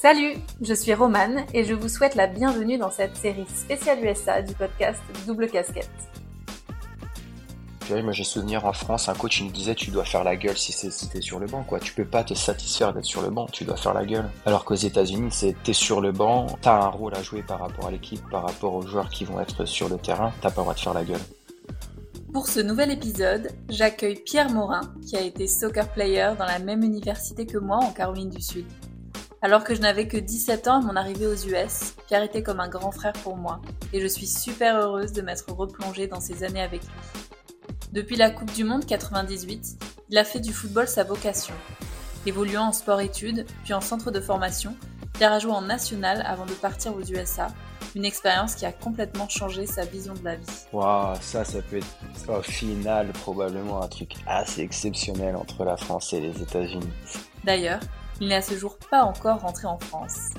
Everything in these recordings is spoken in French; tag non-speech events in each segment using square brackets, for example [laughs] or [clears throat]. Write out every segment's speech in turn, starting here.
Salut, je suis Romane et je vous souhaite la bienvenue dans cette série spéciale USA du podcast Double Casquette. Moi j'ai souvenir en France, un coach il nous disait tu dois faire la gueule si c'est si t'es sur le banc quoi. Tu peux pas te satisfaire d'être sur le banc, tu dois faire la gueule. Alors qu'aux États-Unis c'est t'es sur le banc, t'as un rôle à jouer par rapport à l'équipe, par rapport aux joueurs qui vont être sur le terrain, t'as pas le droit de faire la gueule. Pour ce nouvel épisode, j'accueille Pierre Morin, qui a été soccer player dans la même université que moi en Caroline du Sud. Alors que je n'avais que 17 ans à mon arrivée aux US, Pierre était comme un grand frère pour moi, et je suis super heureuse de m'être replongée dans ces années avec lui. Depuis la Coupe du Monde 98, il a fait du football sa vocation. Évoluant en sport-études, puis en centre de formation, Pierre a joué en national avant de partir aux USA, une expérience qui a complètement changé sa vision de la vie. Waouh, ça, ça peut être au final probablement un truc assez exceptionnel entre la France et les États-Unis. D'ailleurs, il n'est à ce jour pas encore rentré en France.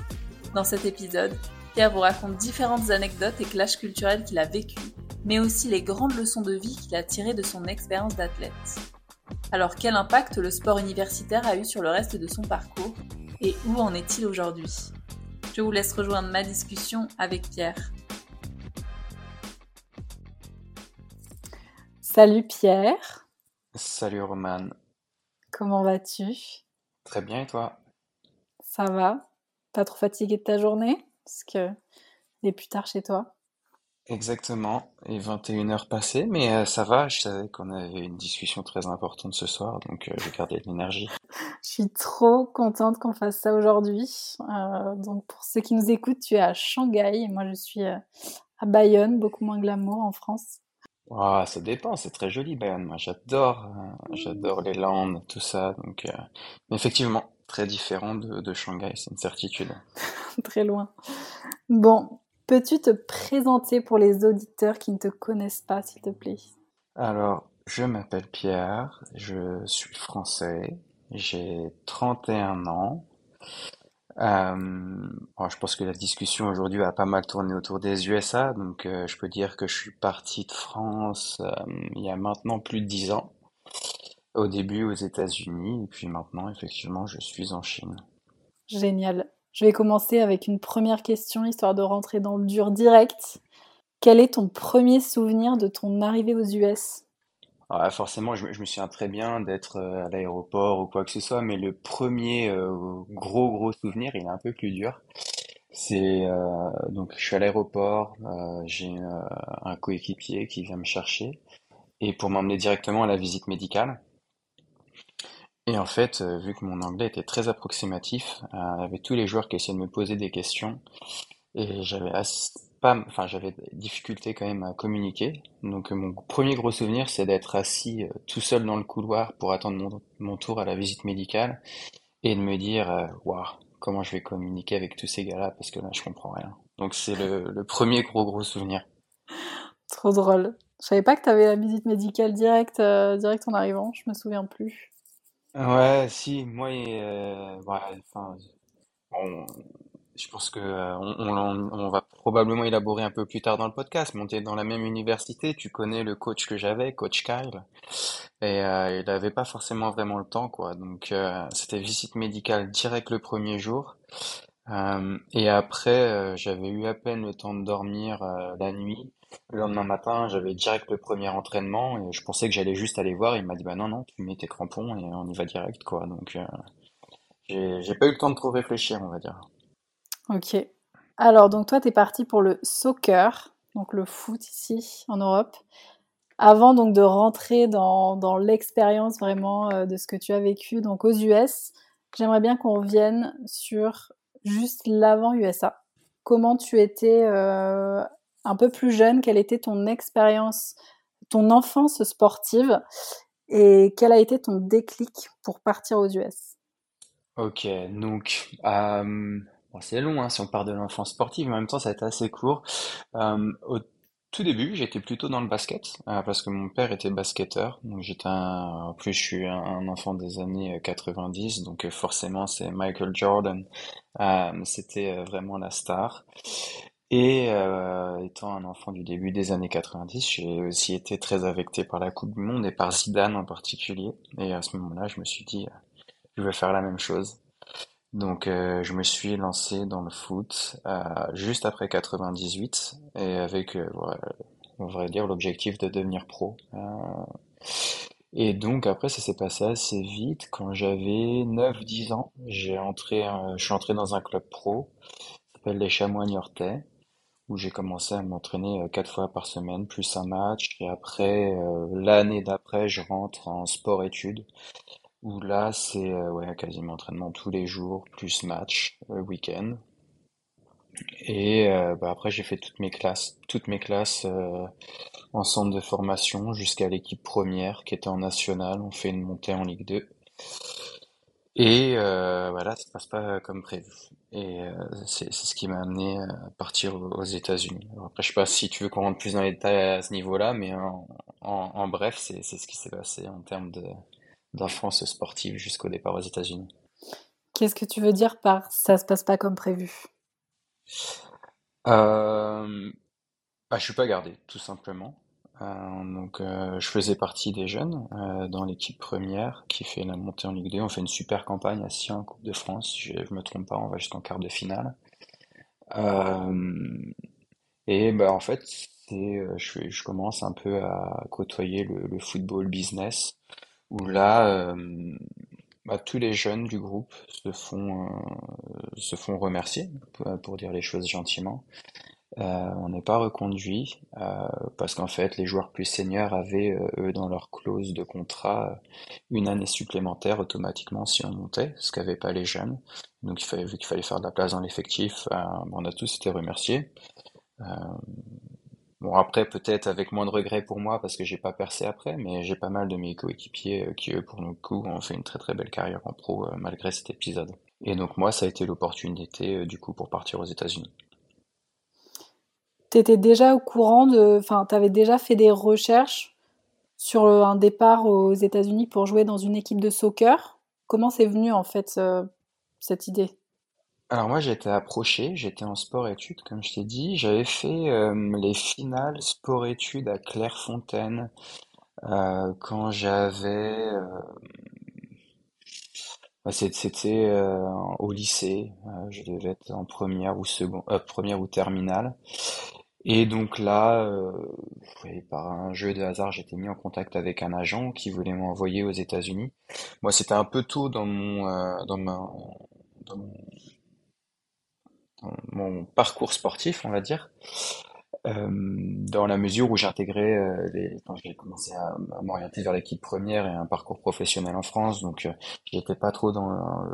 Dans cet épisode, Pierre vous raconte différentes anecdotes et clashs culturels qu'il a vécus, mais aussi les grandes leçons de vie qu'il a tirées de son expérience d'athlète. Alors quel impact le sport universitaire a eu sur le reste de son parcours et où en est-il aujourd'hui? Je vous laisse rejoindre ma discussion avec Pierre. Salut Pierre. Salut Roman. Comment vas-tu? Très bien et toi? Ça va Pas trop fatigué de ta journée? Parce que il est plus tard chez toi. Exactement, et 21 heures passées, mais euh, ça va, je savais qu'on avait une discussion très importante ce soir, donc euh, j'ai gardé de l'énergie. [laughs] Je suis trop contente qu'on fasse ça aujourd'hui. Euh, donc pour ceux qui nous écoutent, tu es à Shanghai et moi je suis à Bayonne, beaucoup moins glamour en France. Ah, ça dépend, c'est très joli Bayonne, moi j'adore, j'adore les Landes, tout ça, donc mais effectivement, très différent de, de Shanghai, c'est une certitude. [laughs] très loin. Bon, Peux-tu te présenter pour les auditeurs qui ne te connaissent pas, s'il te plaît? Alors, je m'appelle Pierre, je suis français, j'ai 31 ans. Euh, je pense que la discussion aujourd'hui a pas mal tourné autour des USA, donc euh, je peux dire que je suis parti de France euh, il y a maintenant plus de 10 ans. Au début aux États-Unis, et puis maintenant, effectivement, je suis en Chine. Génial. Je vais commencer avec une première question, histoire de rentrer dans le dur direct. Quel est ton premier souvenir de ton arrivée aux US ah, Forcément, je, me souviens très bien d'être euh, à l'aéroport ou quoi que ce soit, mais le premier euh, gros gros souvenir, il est un peu plus dur. C'est euh, donc je suis à l'aéroport, j'ai un coéquipier qui vient me chercher et pour m'emmener directement à la visite médicale. Et en fait, euh, vu que mon anglais était très approximatif, euh, avec tous les joueurs qui essayaient de me poser des questions, et j'avais pas, enfin j'avais des difficultés quand même à communiquer. Donc euh, mon premier gros souvenir, c'est d'être assis tout seul dans le couloir pour attendre mon, tour à la visite médicale et de me dire, waouh, comment je vais communiquer avec tous ces gars-là parce que là je comprends rien. Donc c'est le, premier gros gros souvenir. Trop drôle. Je savais pas que tu avais la visite médicale directe, direct en arrivant. Je me souviens plus. Ouais, si, moi, euh, ouais, enfin, on- je pense que euh, on, va probablement élaborer un peu plus tard dans le podcast. Mais on était dans la même université, tu connais le coach que j'avais, coach Kyle, et euh, il n'avait pas forcément vraiment le temps, quoi. Donc, euh, c'était visite médicale direct le premier jour. Et après, j'avais eu à peine le temps de dormir la nuit. Le lendemain matin, j'avais direct le premier entraînement et je pensais que j'allais juste aller voir. Il m'a dit, bah non, non, tu mets tes crampons et on y va direct, quoi. Donc, j'ai pas eu le temps de trop réfléchir, on va dire. Ok. Alors, donc toi, tu es parti pour le soccer, donc le foot ici en Europe. Avant donc de rentrer dans, dans l'expérience vraiment euh, de ce que tu as vécu donc aux US, j'aimerais bien qu'on revienne sur juste l'avant USA. Comment tu étais euh, un peu plus jeune, quelle était ton expérience, ton enfance sportive? Et quel a été ton déclic pour partir aux US Ok, donc bon, c'est long hein, si on part de l'enfance sportive, mais en même temps ça a été assez court. Euh, au tout début, j'étais plutôt dans le basket euh, parce que mon père était basketteur. Donc j'étais un, en plus je suis un, enfant des années 90, donc forcément c'est Michael Jordan. c'était vraiment la star. Et euh, étant un enfant du début des années 90, j'ai aussi été très affecté par la Coupe du Monde et par Zidane en particulier. Et à ce moment-là, je me suis dit, euh, je vais faire la même chose. Donc euh, je me suis lancé dans le foot euh, juste après 98 et avec, euh, on va dire, l'objectif de devenir pro. Euh, et donc après ça s'est passé assez vite. Quand j'avais neuf dix ans, j'ai entré, euh, je suis entré dans un club pro, s'appelle les Chamois Niortais, où j'ai commencé à m'entraîner quatre fois par semaine, plus un match. Et après, l'année d'après, je rentre en sport-études, où là c'est euh, ouais, quasiment entraînement tous les jours, plus match, euh, week-end. Et euh, bah, après j'ai fait toutes mes classes, toutes mes classes euh, en centre de formation jusqu'à l'équipe première qui était en nationale. On fait une montée en Ligue 2. Et voilà, ça se passe pas comme prévu. Et c'est ce qui m'a amené à partir aux États-Unis. Après, je sais pas si tu veux qu'on rentre plus dans les détails à ce niveau-là, mais en, en, en bref, c'est ce qui s'est passé en termes de d'enfance sportive jusqu'au départ aux États-Unis. Qu'est-ce que tu veux dire par ça se passe pas comme prévu? Euh, bah, je suis pas gardé, tout simplement. Euh, donc, euh, je faisais partie des jeunes euh, dans l'équipe première qui fait la montée en Ligue 2. On fait une super campagne à Sion, en Coupe de France. Je, je me trompe pas, on va jusqu'en quart de finale. Et bah, en fait, je, je commence un peu à côtoyer le, le football business, où là, euh, bah, tous les jeunes du groupe se font, euh, se font remercier, pour, pour dire les choses gentiment. Euh, on n'est pas reconduit euh, parce qu'en fait les joueurs plus seniors avaient euh, eux dans leur clause de contrat euh, une année supplémentaire automatiquement si on montait, ce qu'avaient pas les jeunes. Donc il fallait vu qu'il fallait faire de la place dans l'effectif, euh, on a tous été remerciés. Bon après peut-être avec moins de regrets pour moi parce que j'ai pas percé après, mais j'ai pas mal de mes coéquipiers euh, qui eux pour le coup ont fait une très très belle carrière en pro euh, malgré cet épisode. Et donc moi ça a été l'opportunité euh, du coup pour partir aux États-Unis. T'étais déjà au courant de, enfin, t'avais déjà fait des recherches sur un départ aux États-Unis pour jouer dans une équipe de soccer? Comment c'est venu en fait ce- cette idée? Alors moi été approché, j'étais en sport-études comme je t'ai dit, j'avais fait euh, les finales sport-études à Clairefontaine euh, quand j'avais, euh, bah, c'est- c'était euh, au lycée, je devais être en première ou second, euh, première ou terminale. Et donc là, par un jeu de hasard, j'étais mis en contact avec un agent qui voulait m'envoyer aux États-Unis. Moi c'était un peu tôt dans mon, dans ma, dans mon mon parcours sportif, on va dire. Euh, dans la mesure où j'ai intégré, euh, quand j'ai commencé à, à m'orienter vers l'équipe première et un parcours professionnel en France, donc euh, j'étais pas trop dans,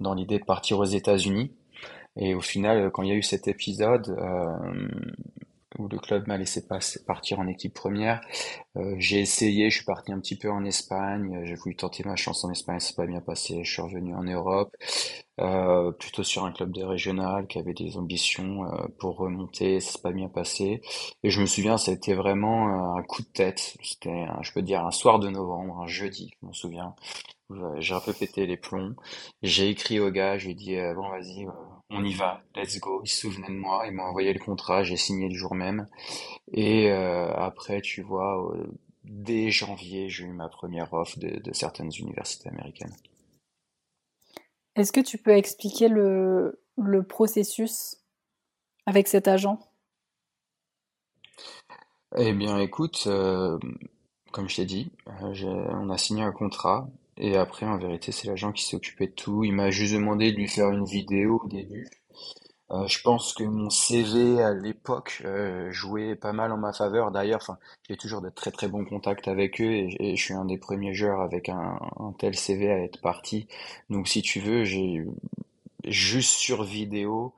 dans l'idée de partir aux États-Unis. Et au final, quand il y a eu cet épisode euh, où le club m'a laissé partir en équipe première, euh, j'ai essayé, je suis parti un petit peu en Espagne, euh, j'ai voulu tenter ma chance en Espagne, c'est pas bien passé, je suis revenu en Europe, euh, plutôt sur un club de régional qui avait des ambitions euh, pour remonter, ça s'est pas bien passé. Et je me souviens, ça a été vraiment un coup de tête. C'était, je peux dire, un soir de novembre, un jeudi, je m'en souviens. J'ai un peu pété les plombs. J'ai écrit au gars, je lui ai dit, bon, vas-y, on y va, let's go. Il se souvenait de moi, il m'a envoyé le contrat, j'ai signé le jour même. Et euh, après, tu vois, euh, dès janvier, j'ai eu ma première offre de, de certaines universités américaines. Est-ce que tu peux expliquer le, le processus avec cet agent? Eh bien, écoute, euh, comme je t'ai dit, on a signé un contrat et après, en vérité, c'est l'agent qui s'est occupé de tout. Il m'a juste demandé de lui faire une vidéo au début. Euh, je pense que mon CV à l'époque euh, jouait pas mal en ma faveur. D'ailleurs, j'ai toujours de très très bons contacts avec eux et, je suis un des premiers joueurs avec un, tel CV à être parti. Donc, si tu veux, j'ai juste sur vidéo,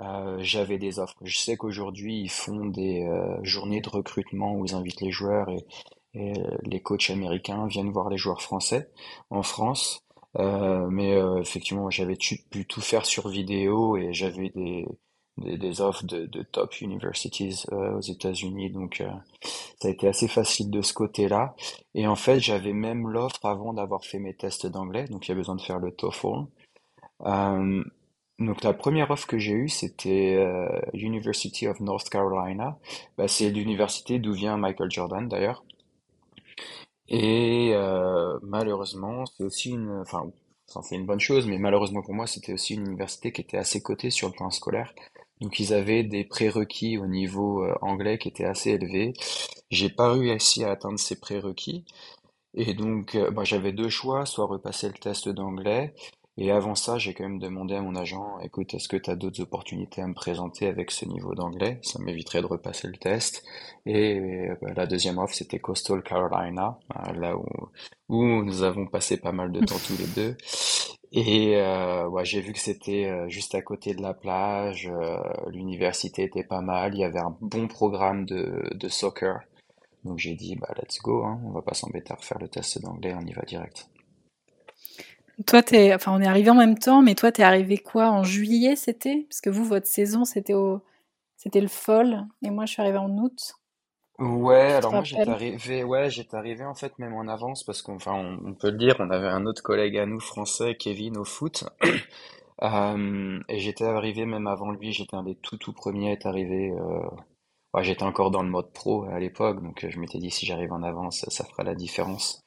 euh, j'avais des offres. Je sais qu'aujourd'hui, ils font des journées de recrutement où ils invitent les joueurs et, et euh, les coachs américains viennent voir les joueurs français en France. Euh, mais euh, effectivement, j'avais pu tout faire sur vidéo et j'avais des, des, des offres de, de top universities euh, aux États-Unis. Donc, euh, ça a été assez facile de ce côté-là. Et en fait, j'avais même l'offre avant d'avoir fait mes tests d'anglais. Donc, il y a besoin de faire le TOEFL. Euh, donc la première offre que j'ai eue, c'était University of North Carolina. Bah, c'est l'université d'où vient Michael Jordan d'ailleurs. Et euh, malheureusement, c'est aussi une, enfin c'est une bonne chose, mais malheureusement pour moi, c'était aussi une université qui était assez cotée sur le plan scolaire. Donc ils avaient des prérequis au niveau euh, anglais qui étaient assez élevés. J'ai pas réussi à atteindre ces prérequis. Et donc, euh, bah, j'avais deux choix, soit repasser le test d'anglais, et avant ça, j'ai quand même demandé à mon agent, écoute, est-ce que tu as d'autres opportunités à me présenter avec ce niveau d'anglais? Ça m'éviterait de repasser le test. Et euh, bah, la deuxième offre, c'était Coastal Carolina, euh, là où, où nous avons passé pas mal de temps [laughs] tous les deux. Et euh, ouais, j'ai vu que c'était euh, juste à côté de la plage, l'université était pas mal, il y avait un bon programme de, de soccer. Donc j'ai dit, bah let's go, hein, on va pas s'embêter à refaire le test d'anglais, on y va direct. Toi, t'es, enfin, on est arrivé en même temps, mais toi, t'es arrivé quoi en juillet, c'était? Parce que vous, votre saison, c'était au, c'était le fall, et moi, je suis arrivé en août. Ouais, alors moi j'étais arrivé, ouais, j'étais arrivé en fait même en avance parce qu'enfin on, on peut le dire, on avait un autre collègue à nous français, Kevin au foot, [clears throat] Euh, et j'étais arrivé même avant lui, j'étais un des tout tout premiers à être arrivé. euh, ouais, j'étais encore dans le mode pro à l'époque, donc euh, je m'étais dit si j'arrive en avance, ça, ça fera la différence.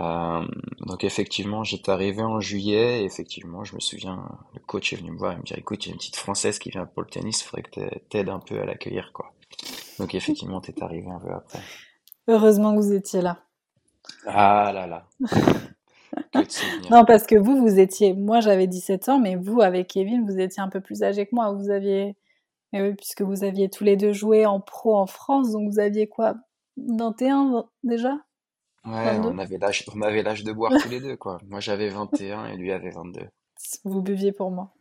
Euh, donc effectivement, j'étais arrivé en juillet, et effectivement, je me souviens, le coach est venu me voir et me dire, écoute, il y a une petite Française qui vient pour le tennis, il faudrait que t'a- t'aides un peu à l'accueillir, quoi. Donc effectivement, t'es arrivé un peu après. Heureusement que vous étiez là. Ah là là. [laughs] Non, parce que vous, vous étiez, moi, j'avais 17 ans, mais vous, avec Kevin, vous étiez un peu plus âgé que moi. Vous aviez, eh oui, puisque vous aviez tous les deux joué en pro en France, donc vous aviez quoi 21 vingt- déjà? Ouais, 22 on avait l'âge, on avait l'âge de boire tous les deux, quoi. Moi j'avais 21 et et lui avait 22. Vous buviez pour moi.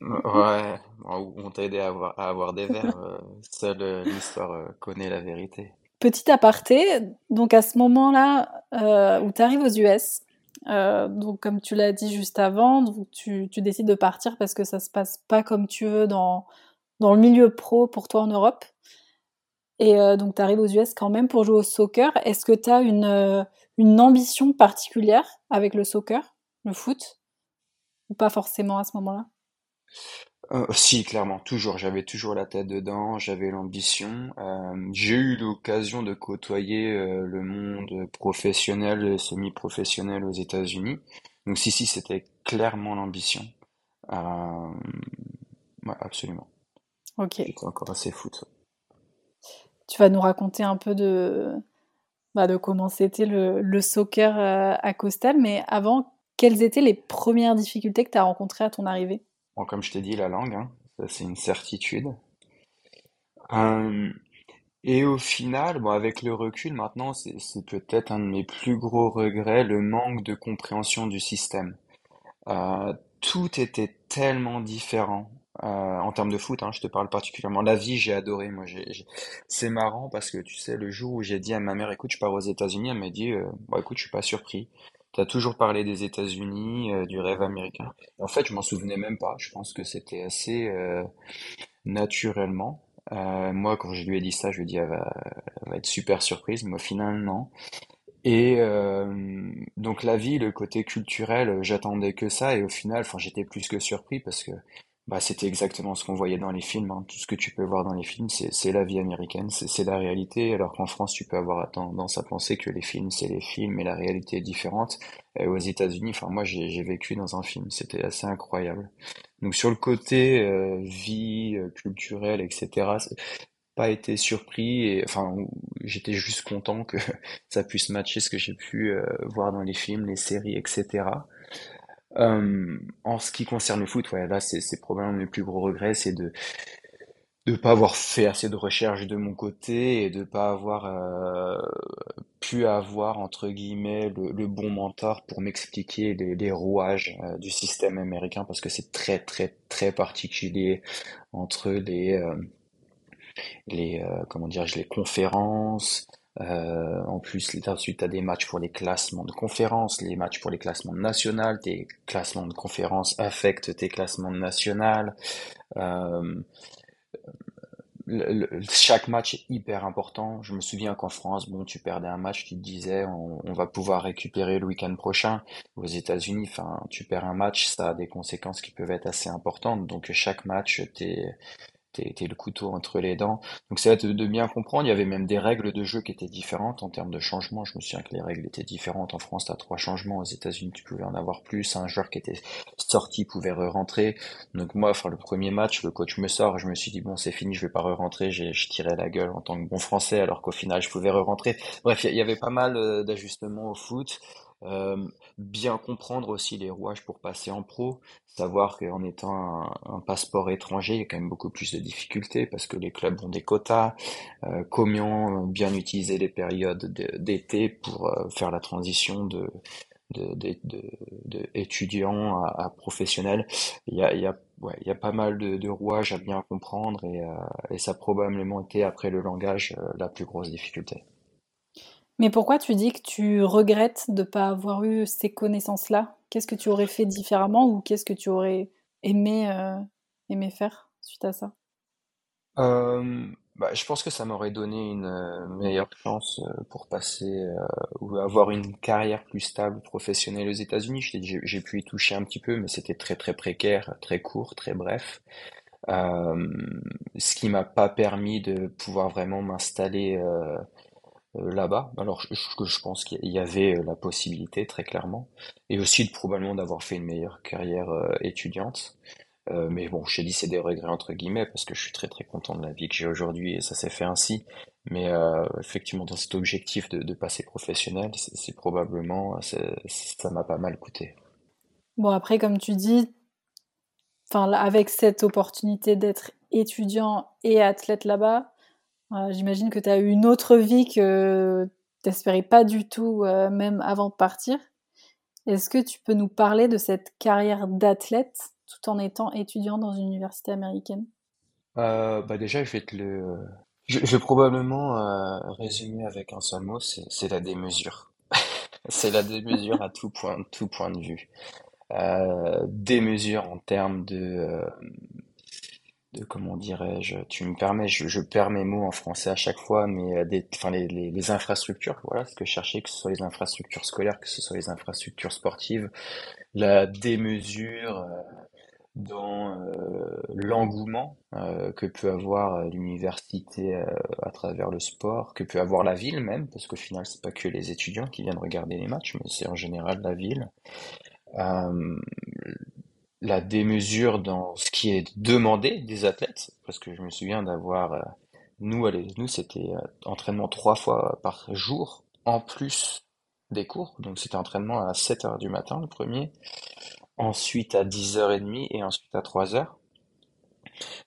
Ouais, ou on t'a aidé à avoir, à avoir des verres. euh, seule euh, l'histoire euh, connaît la vérité. Petit aparté, donc à ce moment-là où tu arrives aux US, donc comme tu l'as dit juste avant, donc tu, tu décides de partir parce que ça se passe pas comme tu veux dans, dans le milieu pro pour toi en Europe. Et euh, donc tu arrives aux US quand même pour jouer au soccer. Est-ce que tu as une, euh, une ambition particulière avec le soccer, le foot, ou pas forcément à ce moment-là? Euh, si, clairement, toujours. J'avais toujours la tête dedans, j'avais l'ambition. J'ai eu l'occasion de côtoyer le monde professionnel et semi-professionnel aux États-Unis. Donc si, si, c'était clairement l'ambition. Ouais, absolument. Ok. J'étais encore assez foot. Tu vas nous raconter un peu de, bah, de comment c'était le, le soccer euh, à Coastal, mais avant, quelles étaient les premières difficultés que tu as rencontrées à ton arrivée? Bon, comme je t'ai dit, la langue, hein, ça c'est une certitude. Euh, et au final, bon, avec le recul, maintenant, c'est c'est peut-être un de mes plus gros regrets, le manque de compréhension du système. Euh, tout était tellement différent. Euh, en termes de foot, hein, je te parle particulièrement. La vie, j'ai adoré. Moi, c'est marrant parce que tu sais, le jour où j'ai dit à ma mère, écoute, je pars aux États-Unis, elle m'a dit, euh, bon, écoute, je suis pas surpris. T'as toujours parlé des États-Unis, euh, du rêve américain. En fait, je m'en souvenais même pas. Je pense que c'était assez naturellement. Moi, quand je lui ai dit ça, je lui ai dit, elle va, être super surprise, mais au final, non. Et donc la vie, le côté culturel, j'attendais que ça et au final, enfin j'étais plus que surpris parce que bah c'était exactement ce qu'on voyait dans les films. hein. Tout ce que tu peux voir dans les films, c'est c'est la vie américaine, c'est c'est la réalité. Alors qu'en France, tu peux avoir tendance à penser que les films, c'est les films et la réalité est différente. Et aux États-Unis, enfin moi j'ai j'ai vécu dans un film, c'était assez incroyable. Donc sur le côté euh, vie euh, culturelle, etc pas été surpris et enfin j'étais juste content que [laughs] ça puisse matcher ce que j'ai pu euh, voir dans les films, les séries, etc. Euh, en ce qui concerne le foot, ouais, là c'est probablement mes plus gros regrets, c'est de de pas avoir fait assez de recherches de mon côté et de pas avoir euh, pu avoir entre guillemets le, le bon mentor pour m'expliquer les, les rouages euh, du système américain parce que c'est très très très particulier entre les euh, les comment dirais-je les conférences euh, en plus ensuite tu as des matchs pour les classements de conférences les matchs pour les classements nationaux tes classements de conférences affectent tes classements nationaux euh, chaque match est hyper important. Je me souviens qu'en France bon tu perdais un match tu te disais on, on va pouvoir récupérer le week-end prochain. Aux États-Unis tu perds un match ça a des conséquences qui peuvent être assez importantes. Donc chaque match t'es t'es, le couteau entre les dents. Donc c'est de, de bien comprendre. Il y avait même des règles de jeu qui étaient différentes en termes de changement. Je me souviens que les règles étaient différentes. En France, t'as trois changements. Aux États-Unis, tu pouvais en avoir plus. Un joueur qui était sorti pouvait re-rentrer. Donc moi, enfin, le premier match, le coach me sort. Je me suis dit, bon, c'est fini, je vais pas re-rentrer. Je tirais la gueule en tant que bon français, alors qu'au final, je pouvais re-rentrer. Bref, il y, avait pas mal euh, d'ajustements au foot. Euh, bien comprendre aussi les rouages pour passer en pro, savoir qu'en étant un, passeport étranger, il y a quand même beaucoup plus de difficultés parce que les clubs ont des quotas, euh, comment bien utiliser les périodes d'été pour euh, faire la transition de, de, de, de, à, à professionnels. Il y a, il y a Ouais, il y a pas mal de, de rouages à bien comprendre et, euh, et ça a probablement été, après le langage, euh, la plus grosse difficulté. Mais pourquoi tu dis que tu regrettes de ne pas avoir eu ces connaissances-là? Qu'est-ce que tu aurais fait différemment ou qu'est-ce que tu aurais aimé, euh, aimé faire suite à ça? Euh, bah, je pense que ça m'aurait donné une euh, meilleure chance pour passer ou avoir une carrière plus stable professionnelle aux États-Unis. J'ai pu y toucher un petit peu, mais c'était très très précaire, très court, très bref. Ce qui m'a pas permis de pouvoir vraiment m'installer là-bas. Alors je, je, pense qu'il y avait euh, la possibilité très clairement, et aussi de, probablement d'avoir fait une meilleure carrière euh, étudiante. Euh, mais bon, je t'ai dit c'est des regrets entre guillemets parce que je suis très très content de la vie que j'ai aujourd'hui et ça s'est fait ainsi. Mais euh, effectivement, dans cet objectif de, de passer professionnel, c'est probablement ça m'a pas mal coûté. Bon après, comme tu dis, enfin avec cette opportunité d'être étudiant et athlète là-bas, euh, j'imagine que tu as eu une autre vie que t'espérais pas du tout, euh, même avant de partir. Est-ce que tu peux nous parler de cette carrière d'athlète tout en étant étudiant dans une université américaine? Euh, bah déjà, je vais probablement euh, résumer avec un seul mot, c'est la démesure. [laughs] C'est la démesure à tout point, tout point de vue. Euh, démesure en termes de, euh, de comment dirais-je, tu me permets, je, perds mes mots en français à chaque fois, mais euh, des, enfin les, les, infrastructures, voilà ce que je cherchais, que ce soit les infrastructures scolaires, que ce soit les infrastructures sportives, la démesure euh, dans euh, l'engouement que peut avoir l'université à travers le sport, que peut avoir la ville même, parce qu'au final c'est pas que les étudiants qui viennent regarder les matchs, mais c'est en général la ville. La démesure dans ce qui est demandé des athlètes, parce que je me souviens d'avoir, euh, nous, c'était euh, entraînement trois fois par jour, en plus des cours, donc c'était entraînement à 7 heures du matin le premier, ensuite à 10h30 et ensuite à 3h.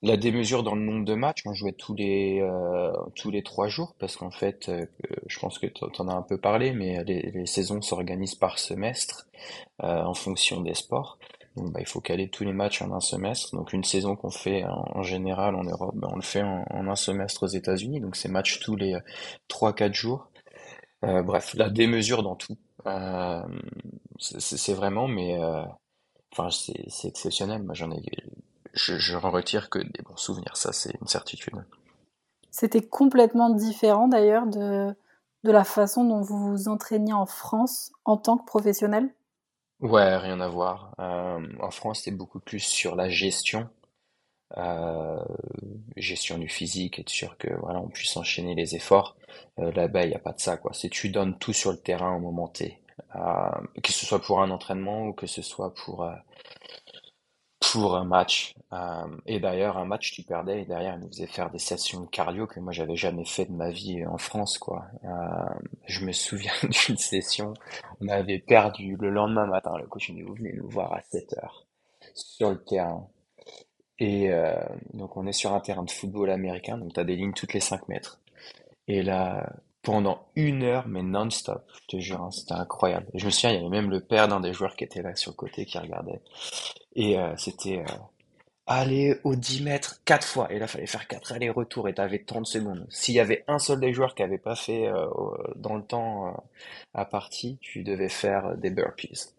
La démesure dans le nombre de matchs, on jouait tous les euh, trois jours parce qu'en fait, je pense que tu en as un peu parlé, mais les, saisons s'organisent par semestre en fonction des sports. Bah, il faut caler tous les matchs en un semestre. Donc une saison qu'on fait en, général en Europe, bah, on le fait en, un semestre aux États-Unis. Donc c'est match tous les trois quatre jours. Euh, bref, la démesure dans tout. Euh, c'est vraiment, mais euh, c'est exceptionnel. Je, je en retire que des bons souvenirs, ça c'est une certitude. C'était complètement différent d'ailleurs de, de la façon dont vous vous entraîniez en France en tant que professionnel? Ouais, rien à voir. Euh, en France, c'est beaucoup plus sur la gestion, euh, gestion du physique, être sûr que voilà, on puisse enchaîner les efforts. Euh, là-bas, il a pas de ça, quoi. C'est tu donnes tout sur le terrain au moment T. Euh, que ce soit pour un entraînement ou que ce soit pour euh, pour un match. Euh, et d'ailleurs, un match, tu perdais et derrière, ils nous faisaient faire des sessions de cardio que moi, j'avais jamais fait de ma vie en France, quoi. Euh, je me souviens [laughs] d'une session, on avait perdu le lendemain matin. Le coach nous venait nous voir à 7 heures sur le terrain. Et euh, donc, on est sur un terrain de football américain, donc tu as des lignes toutes les 5 mètres. Et là, pendant une heure, mais non-stop, je te jure, hein, c'était incroyable. Je me souviens, il y avait même le père d'un des joueurs qui était là sur le côté qui regardait. Et euh, c'était euh, aller aux 10 mètres quatre fois. Et là, il fallait faire quatre allers-retours et t'avais 30 secondes. S'il y avait un seul des joueurs qui avait pas fait euh, dans le temps euh, à partie, tu devais faire des burpees.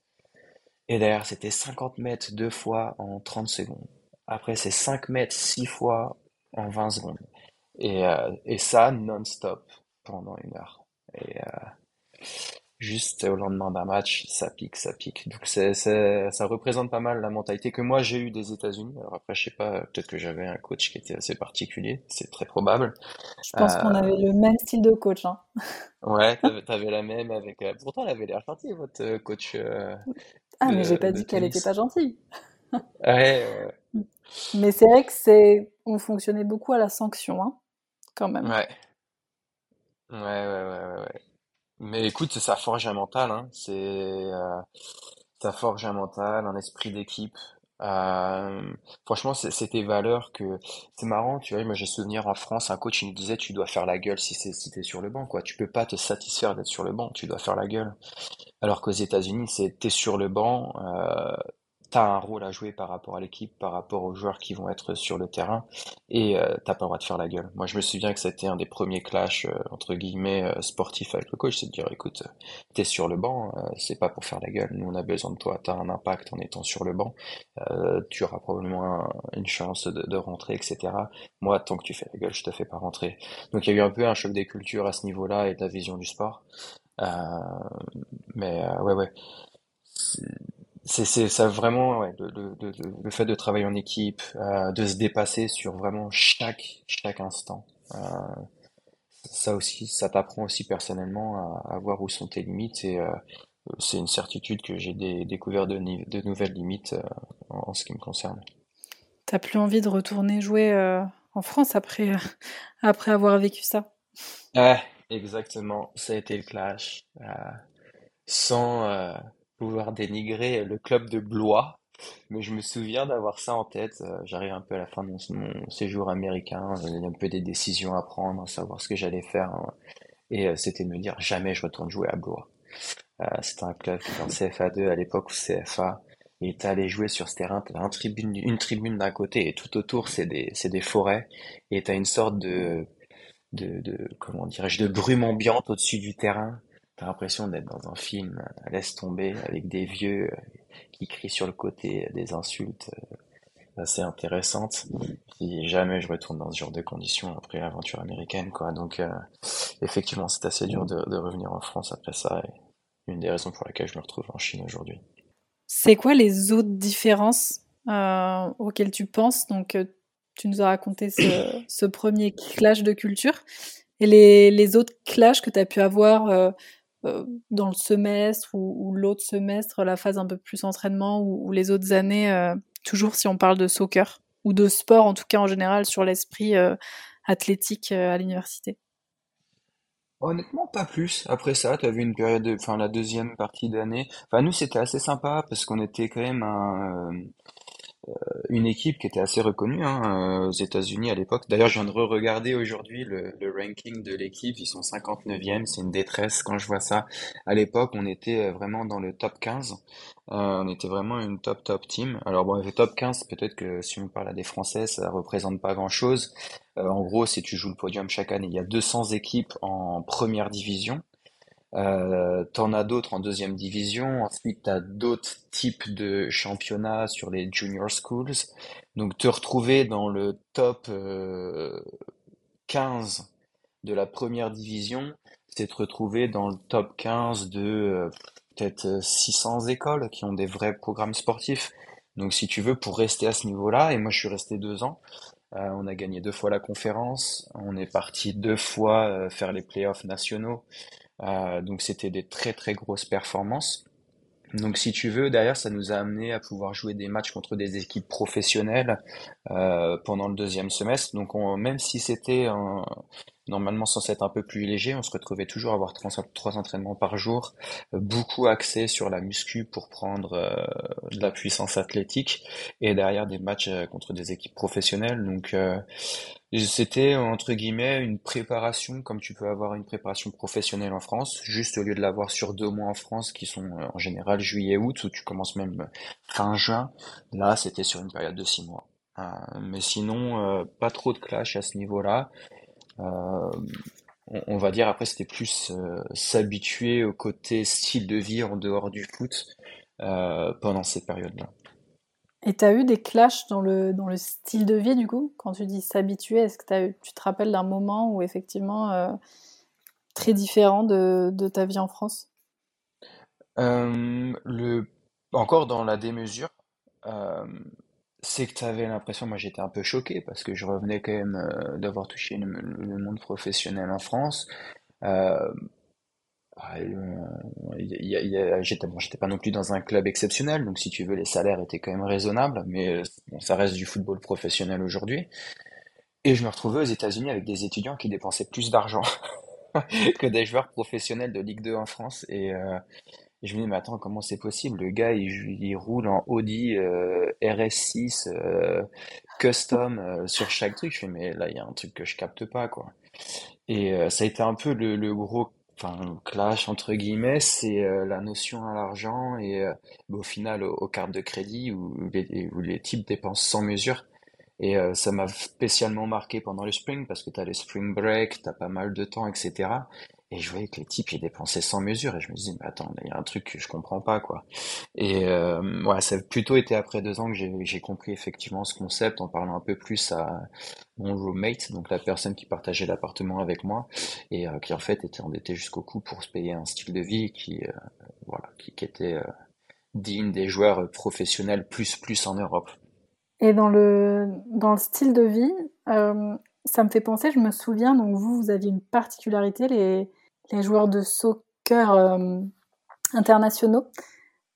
Et derrière, c'était 50 mètres deux fois en 30 secondes. Après, c'est 5 mètres six fois en 20 secondes. Et, et ça, non-stop pendant une heure. Et, euh, juste au lendemain d'un match, ça pique, ça pique. Donc c'est, ça représente pas mal la mentalité que moi j'ai eue des États-Unis. Alors après, je sais pas, peut-être que j'avais un coach qui était assez particulier, c'est très probable. Je pense qu'on avait le même style de coach, hein. [laughs] Ouais, t'avais, t'avais la même avec. euh, Pourtant, elle avait l'air gentille, votre euh, coach euh, Ah, mais j'ai pas dit qu'elle était pas gentille. Ouais, [laughs] Mais c'est vrai que c'est, on fonctionnait beaucoup à la sanction, hein, quand même. ouais, ouais, ouais, ouais, ouais, ouais. Mais écoute, ça forge un mental, hein. C'est, euh, ça forge un mental, un esprit d'équipe. Euh, franchement, c'est c'est tes valeurs que c'est marrant, tu vois. Moi, j'ai souvenir en France, un coach il nous disait, tu dois faire la gueule si c'est si t'es sur le banc, quoi. Tu peux pas te satisfaire d'être sur le banc, tu dois faire la gueule. Alors qu'aux États-Unis, c'est t'es sur le banc, euh, t'as un rôle à jouer par rapport à l'équipe, par rapport aux joueurs qui vont être sur le terrain, et euh, t'as pas le droit de faire la gueule. Moi, je me souviens que c'était un des premiers clashs euh, entre guillemets euh, sportifs avec le coach, c'est de dire, écoute, euh, t'es sur le banc, euh, c'est pas pour faire la gueule. Nous, on a besoin de toi. T'as un impact en étant sur le banc. Tu auras probablement un- une chance de, de rentrer, etc. Moi, tant que tu fais la gueule, je te fais pas rentrer. Donc, il y a eu un peu un choc des cultures à ce niveau-là et de la vision du sport. Mais ouais, ouais. C'est ça vraiment ouais, le, le, le, le fait de travailler en équipe, euh, de se dépasser sur vraiment chaque chaque instant. Euh, ça aussi, ça t'apprend aussi personnellement à, à voir où sont tes limites et euh, c'est une certitude que j'ai dé- découvert de, nouvelles limites en, en ce qui me concerne. T'as plus envie de retourner jouer en France après, après avoir vécu ça? Ouais, exactement. Ça a été le clash. Sans pouvoir dénigrer le club de Blois. Mais je me souviens d'avoir ça en tête. Euh, j'arrive un peu à la fin de mon, séjour américain. J'avais un peu des décisions à prendre, savoir ce que j'allais faire. hein. Et euh, c'était de me dire jamais je retourne jouer à Blois. Euh, un club qui était en CFA2 à l'époque ou CFA. Et t'es allé jouer sur ce terrain, t'as une tribune d'un côté et tout autour c'est des, des forêts. Et t'as une sorte de, de, de comment dirais-je, de brume ambiante au-dessus du terrain. T'as l'impression d'être dans un film, euh, laisse tomber, avec des vieux euh, qui crient sur le côté des insultes euh, assez intéressantes. Puis jamais je retourne dans ce genre de conditions après l'aventure américaine, quoi. Donc euh, effectivement, c'est assez dur de, revenir en France après ça. Et une des raisons pour laquelle je me retrouve en Chine aujourd'hui. C'est quoi les autres différences euh, auxquelles tu penses? Donc, euh, tu nous as raconté ce, premier clash de culture et les, les autres clashs que tu as pu avoir euh, euh, dans le semestre ou, l'autre semestre, la phase un peu plus entraînement ou, les autres années, euh, toujours si on parle de soccer ou de sport en tout cas en général sur l'esprit euh, athlétique euh, à l'université. Honnêtement, pas plus. Après ça, t'as vu une période, de- enfin la deuxième partie d'année. Enfin nous, c'était assez sympa parce qu'on était quand même un, une équipe qui était assez reconnue hein, euh, aux États-Unis à l'époque. D'ailleurs, je viens de re-regarder aujourd'hui le, ranking de l'équipe. Ils sont 59e, c'est une détresse quand je vois ça. À l'époque, on était euh, vraiment dans le top 15. Euh, on était vraiment une top top team. Alors bon, le top 15, peut-être que si on parle à des Français, ça représente pas grand-chose. Euh, en gros, si tu joues le podium chaque année, il y a 200 équipes en première division. Euh, t'en as d'autres en deuxième division. Ensuite, t'as d'autres types de championnats sur les junior schools. Donc, te retrouver dans le top euh, 15 de la première division, c'est te retrouver dans le top 15 de euh, peut-être euh, 600 écoles qui ont des vrais programmes sportifs. Donc, si tu veux, pour rester à ce niveau-là, et moi je suis resté deux ans, euh, on a gagné deux fois la conférence, on est parti deux fois euh, faire les playoffs nationaux. Euh, donc c'était des très très grosses performances. Donc si tu veux, derrière, ça nous a amené à pouvoir jouer des matchs contre des équipes professionnelles euh, pendant le deuxième semestre. Donc on- même si c'était un- normalement censé être un peu plus léger, on se retrouvait toujours à avoir trois, entraînements par jour, euh, beaucoup axés sur la muscu pour prendre euh, de la puissance athlétique, et derrière des matchs euh, contre des équipes professionnelles. Donc euh, c'était entre guillemets une préparation comme tu peux avoir une préparation professionnelle en France, juste au lieu de l'avoir sur deux mois en France qui sont en général juillet-août où tu commences même fin juin, là c'était sur une période de six mois. Mais sinon, pas trop de clash à ce niveau-là. Euh, on, on va dire après c'était plus euh, s'habituer au côté style de vie en dehors du foot euh, pendant cette période-là. Et tu as eu des clashs dans le, dans le style de vie, du coup? Quand tu dis s'habituer, est-ce que eu- tu te rappelles d'un moment où effectivement euh, très différent de, de ta vie en France? Euh, le, encore dans la démesure, euh, c'est que tu avais l'impression, moi j'étais un peu choqué parce que je revenais quand même euh, d'avoir touché le, monde professionnel en France. Euh, ah, j'étais bon, pas non plus dans un club exceptionnel, donc si tu veux, les salaires étaient quand même raisonnables, mais euh, ça reste du football professionnel aujourd'hui. Et je me retrouvais aux États-Unis avec des étudiants qui dépensaient plus d'argent [laughs] que des joueurs professionnels de Ligue 2 en France. Je me dis, mais attends, comment c'est possible? Le gars, il, roule en Audi euh, RS6 euh, custom euh, sur chaque truc. Je fais, mais là, il y a un truc que je capte pas, quoi. Et ça a été un peu le, gros clash, entre guillemets, c'est la notion à l'argent et bah, au final aux, cartes de crédit où les, types dépensent sans mesure. Et ça m'a spécialement marqué pendant le spring parce que tu as les spring break, tu as pas mal de temps, etc. Et je voyais que les types, ils dépensaient sans mesure. Et je me disais, mais attends, il y a un truc que je comprends pas, quoi. Et euh, ouais, ça a plutôt été après deux ans que j'ai compris effectivement ce concept en parlant un peu plus à mon roommate, donc la personne qui partageait l'appartement avec moi et euh, qui en fait était endetté jusqu'au cou pour se payer un style de vie qui, euh, voilà, qui, qui était euh, digne des joueurs professionnels plus plus en Europe. Et dans le, dans le style de vie, euh, ça me fait penser, je me souviens, donc vous, vous aviez une particularité, les, les joueurs de soccer euh, internationaux,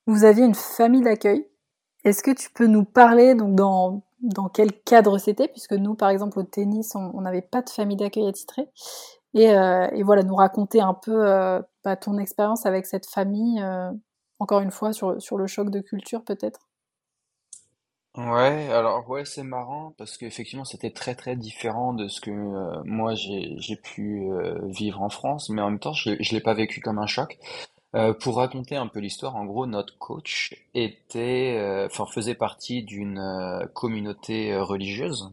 vous aviez une famille d'accueil. Est-ce que tu peux nous parler donc dans, dans quel cadre c'était, puisque nous, par exemple, au tennis, on n'avait pas de famille d'accueil attitrée, et, euh, et voilà, nous raconter un peu euh, bah, ton expérience avec cette famille, encore une fois, sur, sur le choc de culture peut-être? Ouais, alors ouais, c'est marrant parce qu'effectivement c'était très très différent de ce que euh, moi j'ai j'ai pu euh, vivre en France, mais en même temps je je l'ai pas vécu comme un choc. Euh, pour raconter un peu l'histoire, en gros notre coach était, euh, enfin faisait partie d'une euh, communauté euh, religieuse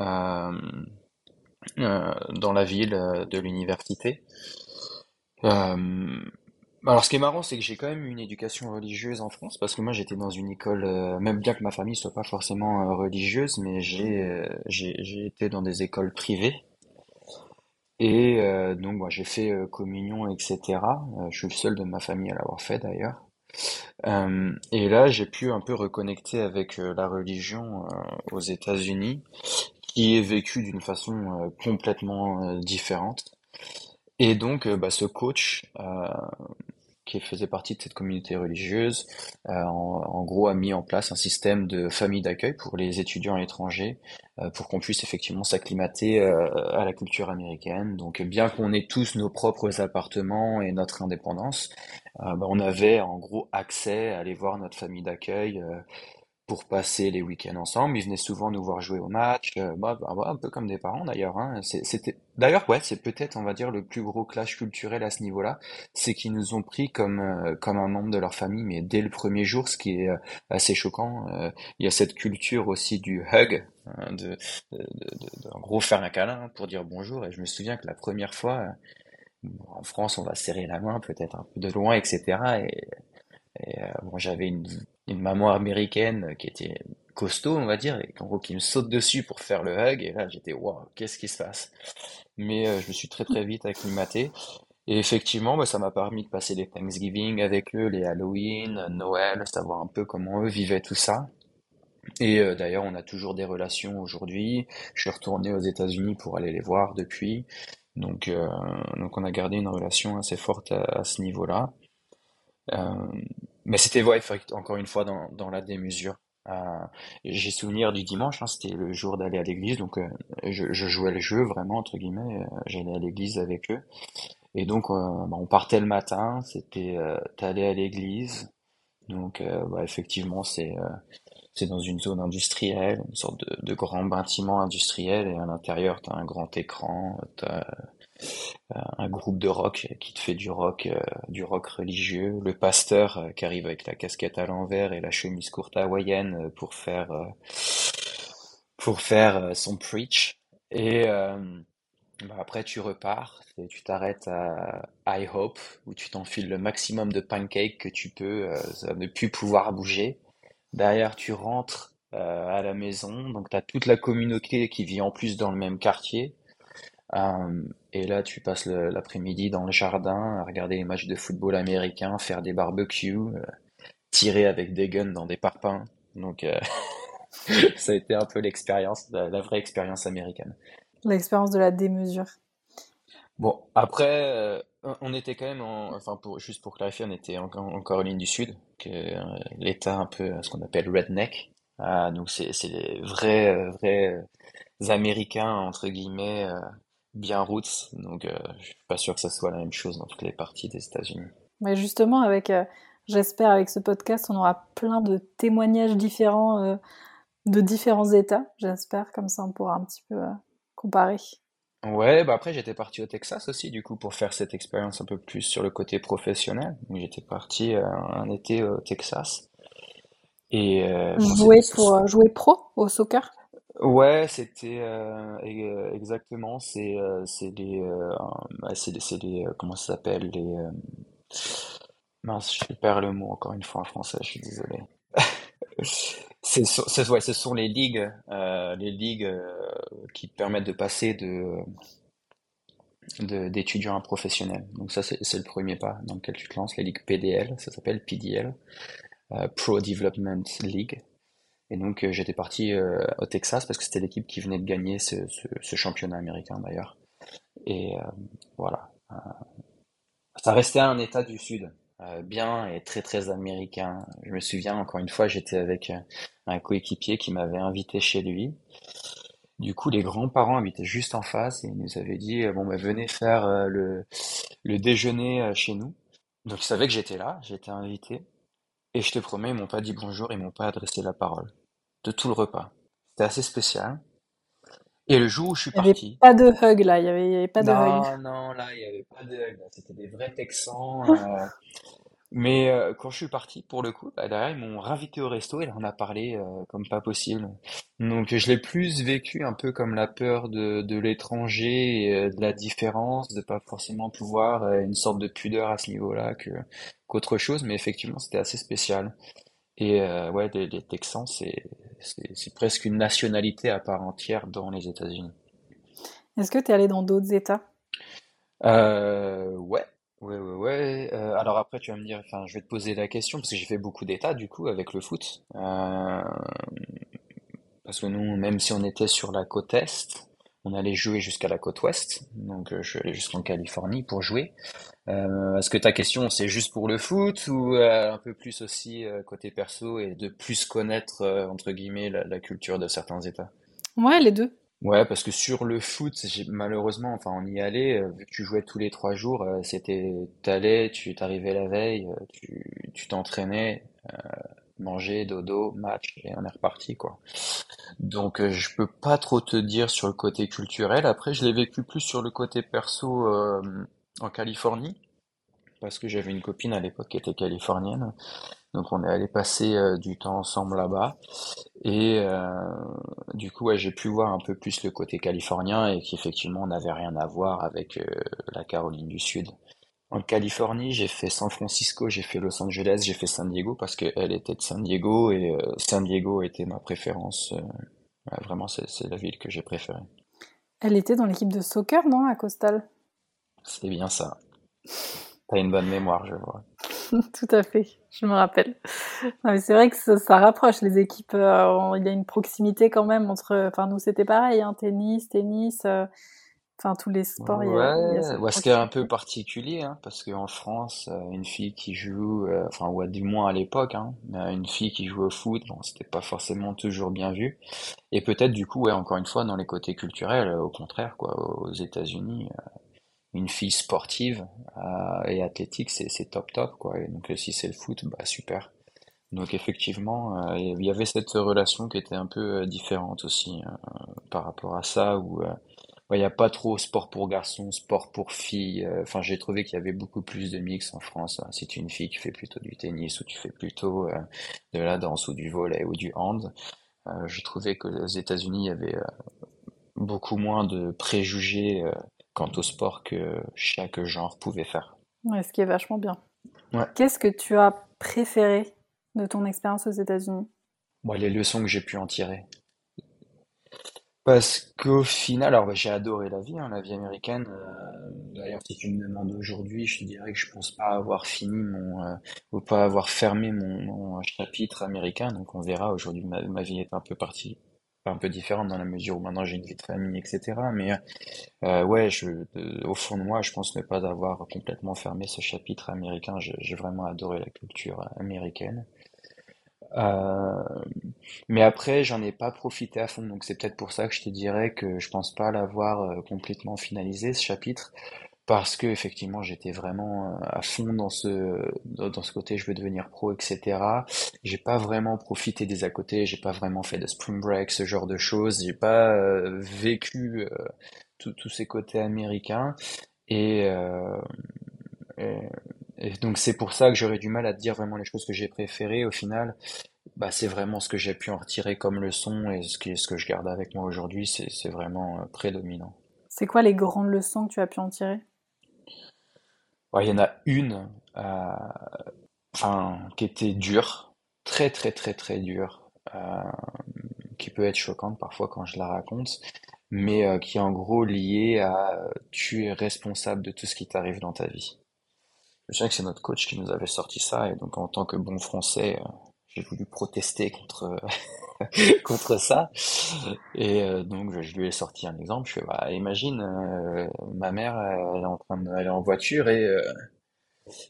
euh, euh, dans la ville euh, de l'université. Euh, alors, ce qui est marrant, c'est que j'ai quand même une éducation religieuse en France, parce que moi, j'étais dans une école, euh, même bien que ma famille soit pas forcément euh, religieuse, mais j'ai euh, j'ai j'ai été dans des écoles privées. Et euh, donc, moi, j'ai fait communion, etc. Je suis le seul de ma famille à l'avoir fait d'ailleurs. Et là, j'ai pu un peu reconnecter avec la religion aux États-Unis, qui est vécue d'une façon complètement différente. Et donc, bah, ce coach, euh, qui faisait partie de cette communauté religieuse, euh, en, en gros a mis en place un système de famille d'accueil pour les étudiants étrangers, euh, pour qu'on puisse effectivement s'acclimater euh, à la culture américaine. Donc bien qu'on ait tous nos propres appartements et notre indépendance, euh, bah, on avait en gros accès à aller voir notre famille d'accueil euh, pour passer les week-ends ensemble. Ils venaient souvent nous voir jouer au match, euh, bah, bah, bah, un peu comme des parents d'ailleurs. Hein. C'était d'ailleurs ouais, c'est peut-être on va dire le plus gros clash culturel à ce niveau-là, c'est qu'ils nous ont pris comme euh, comme un membre de leur famille, mais dès le premier jour, ce qui est euh, assez choquant. Euh, il y a cette culture aussi du hug, hein, de, de, de, de- gros faire un câlin pour dire bonjour. Et je me souviens que la première fois, euh, en France, on va serrer la main peut-être un peu de loin, etc. Et euh, bon, j'avais une, une maman américaine qui était costaud, on va dire, et en gros qui me saute dessus pour faire le hug. Et là, j'étais, waouh, qu'est-ce qui se passe? Mais euh, je me suis très très [laughs] vite acclimaté. Et effectivement, bah, ça m'a permis de passer les Thanksgiving avec eux, les Halloween, Noël, savoir un peu comment eux vivaient tout ça. Et euh, d'ailleurs, on a toujours des relations aujourd'hui. Je suis retourné aux États-Unis pour aller les voir depuis. Donc, euh, donc on a gardé une relation assez forte à, à ce niveau-là. Euh, mais c'était, ouais, encore une fois, dans, dans la démesure. Euh, j'ai souvenir du dimanche, hein, c'était le jour d'aller à l'église, donc euh, je, je jouais le jeu vraiment, entre guillemets, euh, j'allais à l'église avec eux. Et donc, euh, bah, on partait le matin, c'était, euh, t'allais à l'église, donc bah, effectivement, c'est c'est dans une zone industrielle, une sorte de, de grand bâtiment industriel, et à l'intérieur, t'as un grand écran, t'as un groupe de rock qui te fait du rock, euh, du rock religieux, le pasteur euh, qui arrive avec la casquette à l'envers et la chemise courte hawaïenne euh, pour faire euh, pour faire euh, son preach. Et euh, bah, après tu repars et tu t'arrêtes à IHOP où tu t'enfiles le maximum de pancakes que tu peux, euh, ne plus pouvoir bouger. Derrière tu rentres euh, à la maison, donc tu as toute la communauté qui vit en plus dans le même quartier. Euh, Et là, tu passes l'après-midi dans le jardin à regarder les matchs de football américain, faire des barbecues, euh, tirer avec des guns dans des parpaings. Donc, euh, [laughs] ça a été un peu l'expérience, la, vraie expérience américaine. L'expérience de la démesure. Bon, après, euh, on était quand même, enfin, pour, juste pour clarifier, on était en, en Caroline du Sud, l'État un peu, ce qu'on appelle redneck. Ah, donc c'est les vrais, vrais Américains, entre guillemets, bien roots. Donc, euh, je suis pas sûr que ça soit la même chose dans toutes les parties des États-Unis. Mais justement, avec, euh, j'espère, avec ce podcast, on aura plein de témoignages différents euh, de différents États. J'espère, comme ça, on pourra un petit peu comparer. Ouais, bah après j'étais parti au Texas aussi du coup pour faire cette expérience un peu plus sur le côté professionnel. Donc j'étais parti un été au Texas et jouer pour jouer pro au soccer. Ouais, c'était euh, euh, exactement. C'est euh, c'est des bah, c'est des, c'est des comment ça s'appelle les mince, je perds le mot encore une fois en français. Je suis désolé. [laughs] C'est ouais, ce sont les ligues les ligues qui permettent de passer de d'étudiants à professionnels. Donc ça c'est le premier pas dans lequel tu te lances. Les ligues PDL, ça s'appelle PDL, Pro Development League. Et donc euh, j'étais parti euh, au Texas parce que c'était l'équipe qui venait de gagner ce, championnat américain d'ailleurs. Et euh, voilà. ça restait un État du Sud, bien et très très américain. Je me souviens encore une fois, j'étais avec un coéquipier qui m'avait invité chez lui. Du coup, les grands-parents habitaient juste en face et ils nous avaient dit bon ben venez faire le, le déjeuner chez nous. Donc ils savaient que j'étais là, j'étais invité. Et je te promets, ils m'ont pas dit bonjour, ils m'ont pas adressé la parole de tout le repas. C'était assez spécial. Et le jour où je suis parti. Il n'y avait pas de hug là, il n'y avait, pas de non, hug. Non, là, il n'y avait pas de hug. C'était des vrais Texans. [laughs] Euh. Mais euh, quand je suis parti, pour le coup, bah, derrière, ils m'ont invité au resto et là, on a parlé euh, comme pas possible. Donc, je l'ai plus vécu un peu comme la peur de, de l'étranger de la différence, de pas forcément pouvoir, une sorte de pudeur à ce niveau-là que qu'autre chose. Mais effectivement, c'était assez spécial. Et ouais, les, les Texans, c'est c'est presque une nationalité à part entière dans les États-Unis. Est-ce que tu es allé dans d'autres États? Euh, Ouais, ouais, ouais, ouais. Euh, alors après, tu vas me dire, enfin, je vais te poser la question parce que j'ai fait beaucoup d'États du coup avec le foot. Euh, parce que nous, même si on était sur la côte est, on allait jouer jusqu'à la côte ouest. Donc, je suis allé jusqu'en Californie pour jouer. Euh, Est-ce que ta question c'est juste pour le foot ou euh, un peu plus aussi euh, côté perso et de plus connaître euh, entre guillemets la, la, culture de certains États? Ouais, les deux. Ouais, parce que sur le foot, malheureusement, enfin on y allait, vu que tu jouais tous les trois jours, c'était t'allais, tu t'arrivais la veille, tu t'entraînais, manger, dodo, match et on est reparti quoi. Donc je peux pas trop te dire sur le côté culturel. Après, je l'ai vécu plus sur le côté perso en Californie, parce que j'avais une copine à l'époque qui était californienne. Donc on est allé passer euh, du temps ensemble là-bas. Et euh, du coup, ouais, j'ai pu voir un peu plus le côté californien et qu'effectivement, on n'avait rien à voir avec euh, la Caroline du Sud. En Californie, j'ai fait San Francisco, j'ai fait Los Angeles, j'ai fait San Diego parce qu'elle était de San Diego et San Diego était ma préférence. vraiment, c'est la ville que j'ai préférée. Elle était dans l'équipe de soccer, non, à Coastal? C'est bien ça. T'as une bonne mémoire, je vois. [laughs] Tout à fait, je me rappelle. C'est vrai que ça, rapproche les équipes. Euh, il y a une proximité quand même entre. Enfin, nous c'était pareil, hein, tennis, tennis. Euh, enfin, tous les sports. Ouais, il y a, il ce qui est un peu particulier, hein, parce qu'en France, euh, une fille qui joue, enfin, ou du moins à l'époque, hein, une fille qui joue au foot, bon, c'était pas forcément toujours bien vu. Et peut-être du coup, ouais, encore une fois, dans les côtés culturels, au contraire, quoi, aux États-Unis une fille sportive euh, et athlétique, c'est top top quoi. Et donc si c'est le foot, bah super. Donc effectivement, euh, il y avait cette relation qui était un peu euh, différente aussi par rapport à ça, où il n'y a pas trop sport pour garçons, sport pour filles. Enfin, j'ai trouvé qu'il y avait beaucoup plus de mix en France. Hein. Si tu es une fille, tu fais plutôt du tennis ou tu fais plutôt de la danse ou du volley ou du hand. j'ai trouvé que aux États-Unis, il y avait beaucoup moins de préjugés quant au sport que chaque genre pouvait faire. Ouais, ce qui est vachement bien. Qu'est-ce que tu as préféré de ton expérience aux États-Unis? Les leçons que j'ai pu en tirer. Parce qu'au final, alors bah, j'ai adoré la vie, hein, la vie américaine. Euh, d'ailleurs, si tu me demandes aujourd'hui, je te dirais que je pense pas avoir fini mon, euh, ou pas avoir fermé mon, mon chapitre américain. Donc on verra. Aujourd'hui, ma, ma vie est un peu partie, un peu différente dans la mesure où maintenant j'ai une vie de famille, etc. Mais euh, ouais, je, euh, au fond de moi, je pense ne pas avoir complètement fermé ce chapitre américain. J'ai vraiment adoré la culture américaine. Euh, mais après, j'en ai pas profité à fond, donc c'est peut-être pour ça que je te dirais que je pense pas l'avoir euh, complètement finalisé ce chapitre, parce que effectivement j'étais vraiment euh, à fond dans ce dans ce côté je veux devenir pro, etc. J'ai pas vraiment profité des à côté, j'ai pas vraiment fait de spring break, ce genre de choses, j'ai pas vécu tous ces côtés américains et, et et donc c'est pour ça que j'aurais du mal à te dire vraiment les choses que j'ai préférées. Au final, bah, c'est vraiment ce que j'ai pu en retirer comme leçon et ce que, ce que je garde avec moi aujourd'hui, c'est, c'est vraiment euh, prédominant. C'est quoi les grandes leçons que tu as pu en tirer? Ouais, il y en a une euh, enfin, qui était dure, très très très très dure, euh, qui peut être choquante parfois quand je la raconte, mais euh, qui est en gros liée à tu es responsable de tout ce qui t'arrive dans ta vie. Je sais que c'est notre coach qui nous avait sorti ça, et donc en tant que bon français, euh, j'ai voulu protester contre [laughs] contre ça. Et euh, donc je lui ai sorti un exemple. Je fais, bah, imagine, euh, ma mère, elle est en train de, elle est en voiture et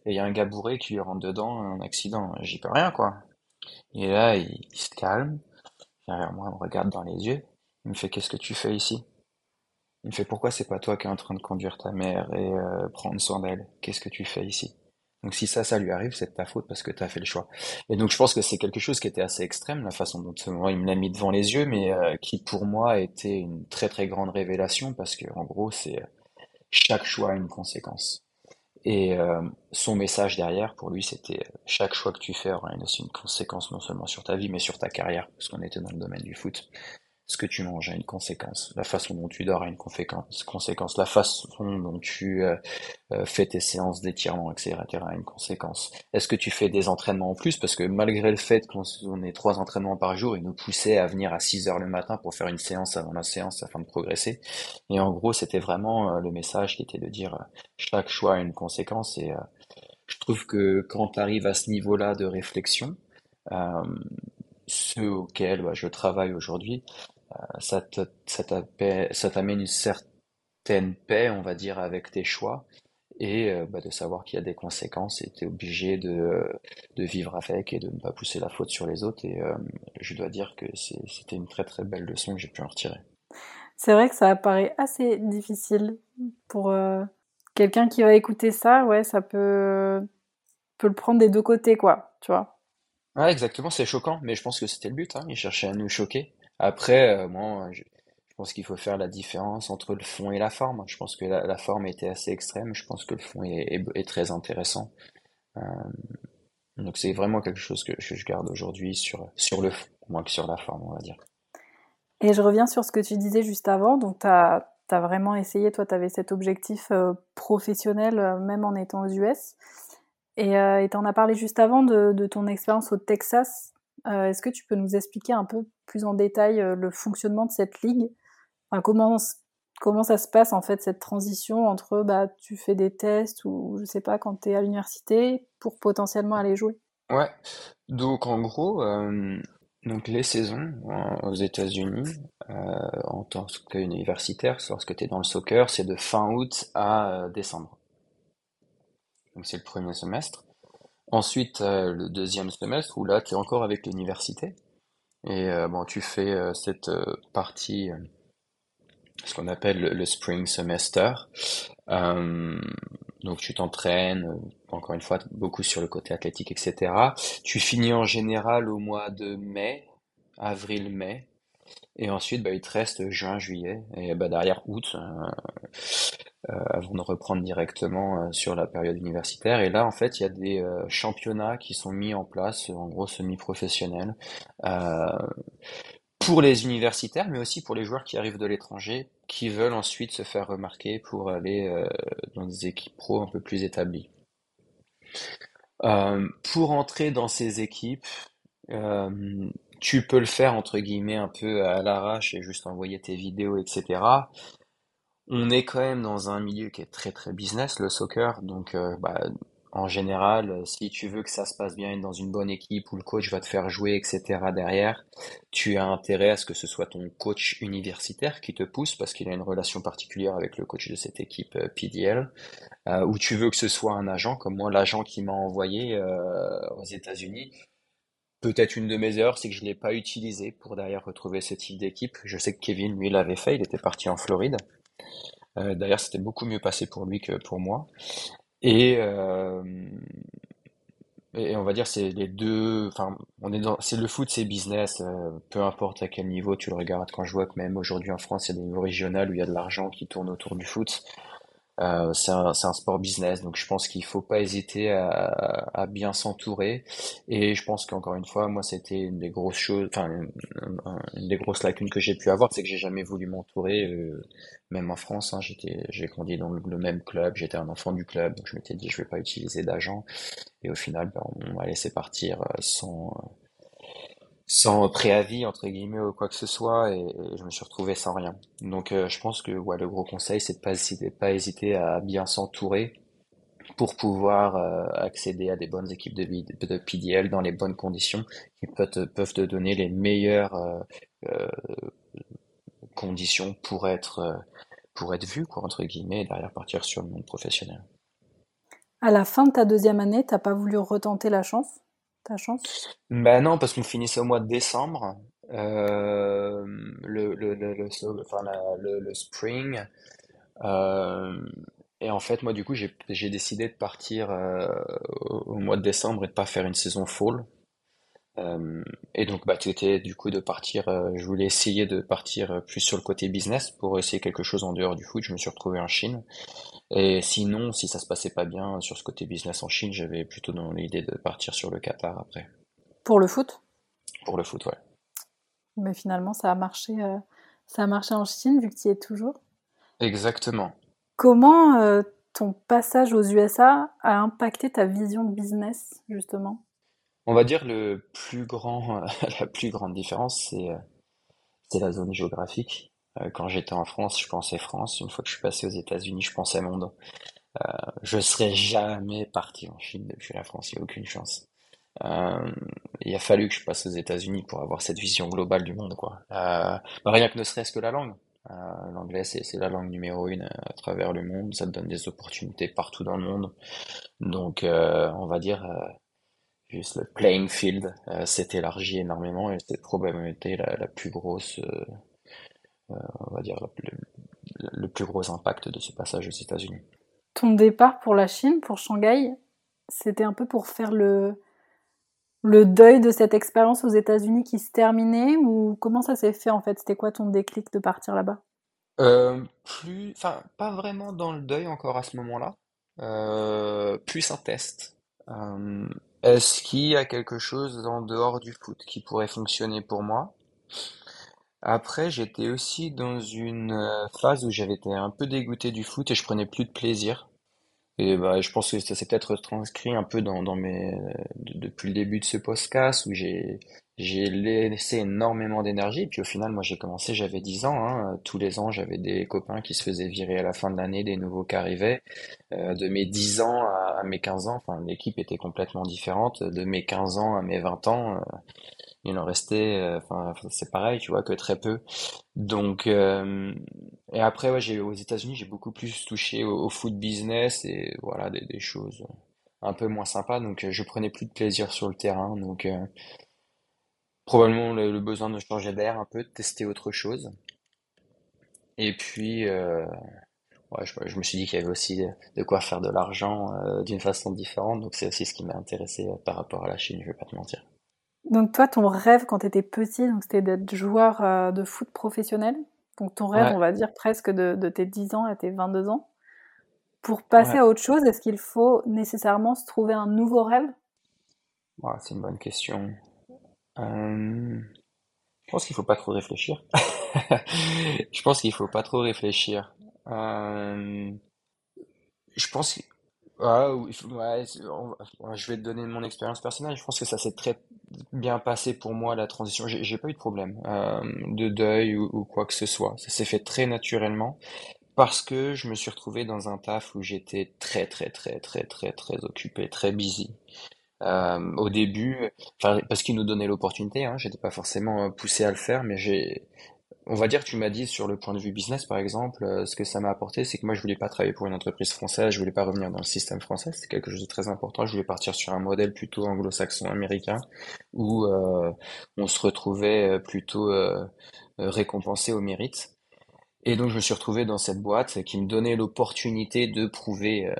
il y a un gars bourré qui rentre dedans, un accident. J'y peux rien, quoi. Et là, il, se calme, vers moi, il me regarde dans les yeux, il me fait, qu'est-ce que tu fais ici? Il me fait pourquoi c'est pas toi qui es en train de conduire ta mère et euh, prendre soin d'elle? Qu'est-ce que tu fais ici? Donc si ça, ça lui arrive, c'est de ta faute parce que tu as fait le choix. Et donc je pense que c'est quelque chose qui était assez extrême, la façon dont moi, il me l'a mis devant les yeux, mais euh, qui pour moi a été une très très grande révélation parce que en gros c'est euh, chaque choix a une conséquence. Et son message derrière, pour lui, c'était chaque choix que tu fais aura aussi une conséquence non seulement sur ta vie, mais sur ta carrière, parce qu'on était dans le domaine du foot ce que tu manges a une conséquence, la façon dont tu dors a une conséquence, la façon dont tu euh, euh, fais tes séances d'étirement, etc. a une conséquence. Est-ce que tu fais des entraînements en plus? Parce que malgré le fait qu'on ait trois entraînements par jour, ils nous poussaient à venir à 6 heures le matin pour faire une séance avant la séance afin de progresser. Et en gros, c'était vraiment euh, le message qui était de dire chaque choix a une conséquence. Et je trouve que quand tu arrives à ce niveau-là de réflexion, ceux auxquels bah, je travaille aujourd'hui, ça te, ça t'amène une certaine paix, on va dire, avec tes choix et euh, bah, de savoir qu'il y a des conséquences et tu es obligé de, de vivre avec et de ne pas pousser la faute sur les autres. Et euh, je dois dire que c'était une très très belle leçon que j'ai pu en retirer. C'est vrai que ça apparaît assez difficile pour euh, quelqu'un qui va écouter ça. Ouais, ça peut, peut le prendre des deux côtés, quoi, tu vois. Ouais, exactement, c'est choquant, mais je pense que c'était le but. Hein. Il cherchait à nous choquer. Après, euh, moi, je, pense qu'il faut faire la différence entre le fond et la forme. Je pense que la, forme était assez extrême. Je pense que le fond est, très intéressant. Euh, donc c'est vraiment quelque chose que, je garde aujourd'hui sur, sur le fond, moins que sur la forme, on va dire. Et je reviens sur ce que tu disais juste avant. Donc, tu as, vraiment essayé, toi, tu avais cet objectif euh, professionnel, même en étant aux US. Et tu en as parlé juste avant de, ton expérience au Texas. Est-ce que tu peux nous expliquer un peu plus en détail euh, le fonctionnement de cette ligue comment, comment ça se passe en fait cette transition entre bah, tu fais des tests ou je sais pas quand tu es à l'université pour potentiellement aller jouer? Ouais, donc en gros, euh, donc les saisons aux États-Unis euh, en tant qu'universitaire, lorsque tu es dans le soccer, c'est de fin août à décembre. Donc c'est le premier semestre. Ensuite, le deuxième semestre où là, tu es encore avec l'université. Et euh, bon, tu fais euh, cette euh, partie, ce qu'on appelle le, spring semester. donc tu t'entraînes, encore une fois, beaucoup sur le côté athlétique, etc. Tu finis en général au mois de mai, avril-mai. Et ensuite, bah, il te reste juin, juillet, et bah, derrière août, avant de reprendre directement euh, sur la période universitaire. Et là, en fait, il y a des euh, championnats qui sont mis en place, en gros semi-professionnels, pour les universitaires, mais aussi pour les joueurs qui arrivent de l'étranger, qui veulent ensuite se faire remarquer pour aller dans des équipes pro un peu plus établies. pour entrer dans ces équipes, tu peux le faire entre guillemets un peu à l'arrache et juste envoyer tes vidéos, etc. On est quand même dans un milieu qui est très très business, le soccer. Donc, euh, bah, en général, euh, si tu veux que ça se passe bien dans une bonne équipe où le coach va te faire jouer, etc. derrière, tu as intérêt à ce que ce soit ton coach universitaire qui te pousse parce qu'il a une relation particulière avec le coach de cette équipe euh, PDL. Ou tu veux que ce soit un agent, comme moi, l'agent qui m'a envoyé aux États-Unis. Peut-être une de mes erreurs, c'est que je ne l'ai pas utilisé pour derrière retrouver ce type d'équipe. Je sais que Kevin, lui, l'avait fait, il était parti en Floride. D'ailleurs, c'était beaucoup mieux passé pour lui que pour moi. Et, euh, on va dire c'est les deux. Enfin. C'est le foot, c'est business. euh, peu importe à quel niveau tu le regardes. Quand je vois que même aujourd'hui en France, il y a des niveaux régionaux où il y a de l'argent qui tourne autour du foot. Euh, c'est un, un sport business, donc je pense qu'il faut pas hésiter à, à bien s'entourer. Et je pense qu'encore une fois, moi, c'était une des grosses choses, enfin, une, des grosses lacunes que j'ai pu avoir, c'est que j'ai jamais voulu m'entourer, euh, même en France. Hein, j'étais, j'ai grandi dans le, le même club, j'étais un enfant du club, donc je m'étais dit, je vais pas utiliser d'agent. Et au final, ben, on m'a laissé partir euh, sans sans préavis entre guillemets ou quoi que ce soit et, je me suis retrouvé sans rien. Donc euh, je pense que ouais, le gros conseil c'est de pas hésiter, pas hésiter à bien s'entourer pour pouvoir euh, accéder à des bonnes équipes de, de PDL dans les bonnes conditions qui peuvent te, peuvent te donner les meilleures euh, euh conditions pour être euh, pour être vu quoi entre guillemets et derrière partir sur le monde professionnel. À la fin de ta deuxième année, t'as pas voulu retenter la chance? Ta chance? Ben non, parce qu'on finissait au mois de décembre. Euh, le, le, spring. Euh, et en fait, moi, du coup, j'ai, décidé de partir euh, au au mois de décembre et de pas faire une saison fall. Euh, et donc, bah, c'était du coup de partir. euh, je voulais essayer de partir euh, plus sur le côté business pour essayer quelque chose en dehors du foot. Je me suis retrouvé en Chine. Et sinon, si ça se passait pas bien sur ce côté business en Chine, j'avais plutôt dans l'idée de partir sur le Qatar après, Pour le foot? pour le foot, ouais. Mais finalement, ça a marché, euh, ça a marché en Chine, vu que tu y es toujours. Exactement. Comment euh, ton passage aux USA a impacté ta vision de business, justement? On va dire le plus grand, [laughs] la plus grande différence, c'est euh, c'est la zone géographique. Euh, Quand j'étais en France, je pensais France. Une fois que je suis passé aux États-Unis, je pensais monde. Euh, je serais jamais parti en Chine depuis la France, il n'y a aucune chance. Euh, il a fallu que je passe aux États-Unis pour avoir cette vision globale du monde, quoi. Euh, bah, rien que ne serait-ce que la langue. Euh, l'anglais, c'est la langue numéro une euh, à travers le monde. Ça te donne des opportunités partout dans le monde. Donc, euh, on va dire. Juste le playing field euh, s'est élargi énormément et c'est probablement été la, la plus grosse, euh, euh, on va dire, la- le, le plus gros impact de ce passage aux États-Unis. Ton départ pour la Chine, pour Shanghai, c'était un peu pour faire le, le deuil de cette expérience aux États-Unis qui se terminait ou comment ça s'est fait en fait? C'était quoi ton déclic de partir là-bas? Euh, plus, enfin, pas vraiment dans le deuil encore à ce moment-là. Euh, plus un test. Euh, est-ce qu'il y a quelque chose en dehors du foot qui pourrait fonctionner pour moi? Après, j'étais aussi dans une euh, phase où j'avais été un peu dégoûté du foot et je prenais plus de plaisir. Et bah, je pense que ça s'est peut-être transcrit un peu dans, dans mes, de- depuis le début de ce podcast où j'ai, j'ai laissé énormément d'énergie. Et puis au final, moi j'ai commencé, j'avais 10 ans, hein. Tous les ans, j'avais des copains qui se faisaient virer à la fin de l'année, des nouveaux qui arrivaient. Euh, de mes 10 ans à, mes 15 ans, enfin l'équipe était complètement différente. De mes 15 ans à mes 20 ans, euh, il en restait, euh, enfin c'est pareil, tu vois, que très peu. Donc, euh, et après, ouais, j'ai, aux États-Unis, j'ai beaucoup plus touché au, au foot business et voilà, des, des choses un peu moins sympas. Donc, euh, je prenais plus de plaisir sur le terrain. Donc, euh, probablement le, le besoin de changer d'air un peu, de tester autre chose. Et puis, euh, ouais, je, je me suis dit qu'il y avait aussi de quoi faire de l'argent euh, d'une façon différente. Donc, c'est aussi ce qui m'a intéressé euh, par rapport à la Chine, je vais pas te mentir. Donc toi, ton rêve quand tu étais petit, donc c'était d'être joueur de foot professionnel. Donc ton rêve, Ouais, on va dire presque de, de tes 10 ans à tes 22 ans. Pour passer ouais, à autre chose, est-ce qu'il faut nécessairement se trouver un nouveau rêve? ouais, c'est une bonne question. Euh, je pense qu'il faut pas trop réfléchir. [laughs] Je pense qu'il faut pas trop réfléchir. Euh, je pense, Ah, je vais te donner mon expérience personnelle. Je pense que ça s'est très bien passé pour moi, la transition. J'ai j'ai pas eu de problème euh, de deuil ou, ou quoi que ce soit. Ça s'est fait très naturellement parce que je me suis retrouvé dans un taf où j'étais très, très, très, très, très, très occupé, très busy. Euh, au début, parce qu'il nous donnait l'opportunité, hein, j'étais pas forcément euh, poussé à le faire, mais j'ai, on va dire tu m'as dit sur le point de vue business, par exemple, euh, ce que ça m'a apporté, c'est que moi, je voulais pas travailler pour une entreprise française, je voulais pas revenir dans le système français, c'est quelque chose de très important. Je voulais partir sur un modèle plutôt anglo-saxon américain, où euh, on se retrouvait plutôt récompensé au mérite. Et donc je me suis retrouvé dans cette boîte qui me donnait l'opportunité de prouver euh,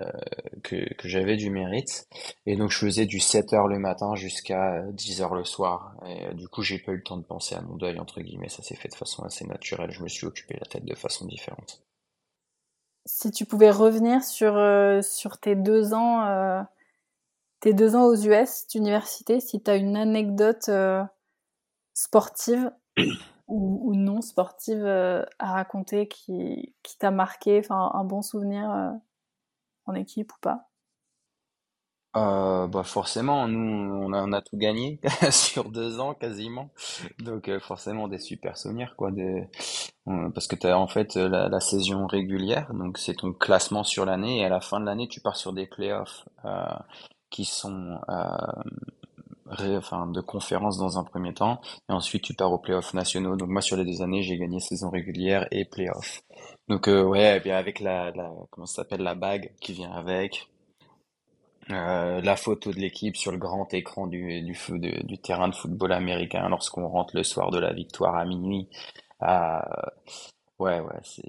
que, j'avais du mérite. Et donc je faisais du 7 heures le matin jusqu'à 10 heures le soir. Et euh, du coup j'ai pas eu le temps de penser à mon deuil, entre guillemets. Ça s'est fait de façon assez naturelle. Je me suis occupé la tête de façon différente. Si tu pouvais revenir sur, euh, sur tes deux ans, tes deux ans aux US d'université, si tu as une anecdote sportive ou, non sportive euh, à raconter qui, qui t'a marqué, enfin un bon souvenir euh, en équipe ou pas? Euh, bah forcément, nous on a, a tout gagné [laughs] sur deux ans quasiment, donc forcément des super souvenirs quoi. Parce que tu as en fait la, saison régulière, donc c'est ton classement sur l'année et à la fin de l'année tu pars sur des playoffs qui sont enfin, de conférence dans un premier temps, et ensuite tu pars aux playoffs nationaux. Donc moi sur les deux années, j'ai gagné saison régulière et playoffs. Donc euh, ouais, et bien avec la, comment s'appelle la bague qui vient avec, euh, la photo de l'équipe sur le grand écran du, du, terrain de football américain lorsqu'on rentre le soir de la victoire à minuit. Ouais, ouais, c'est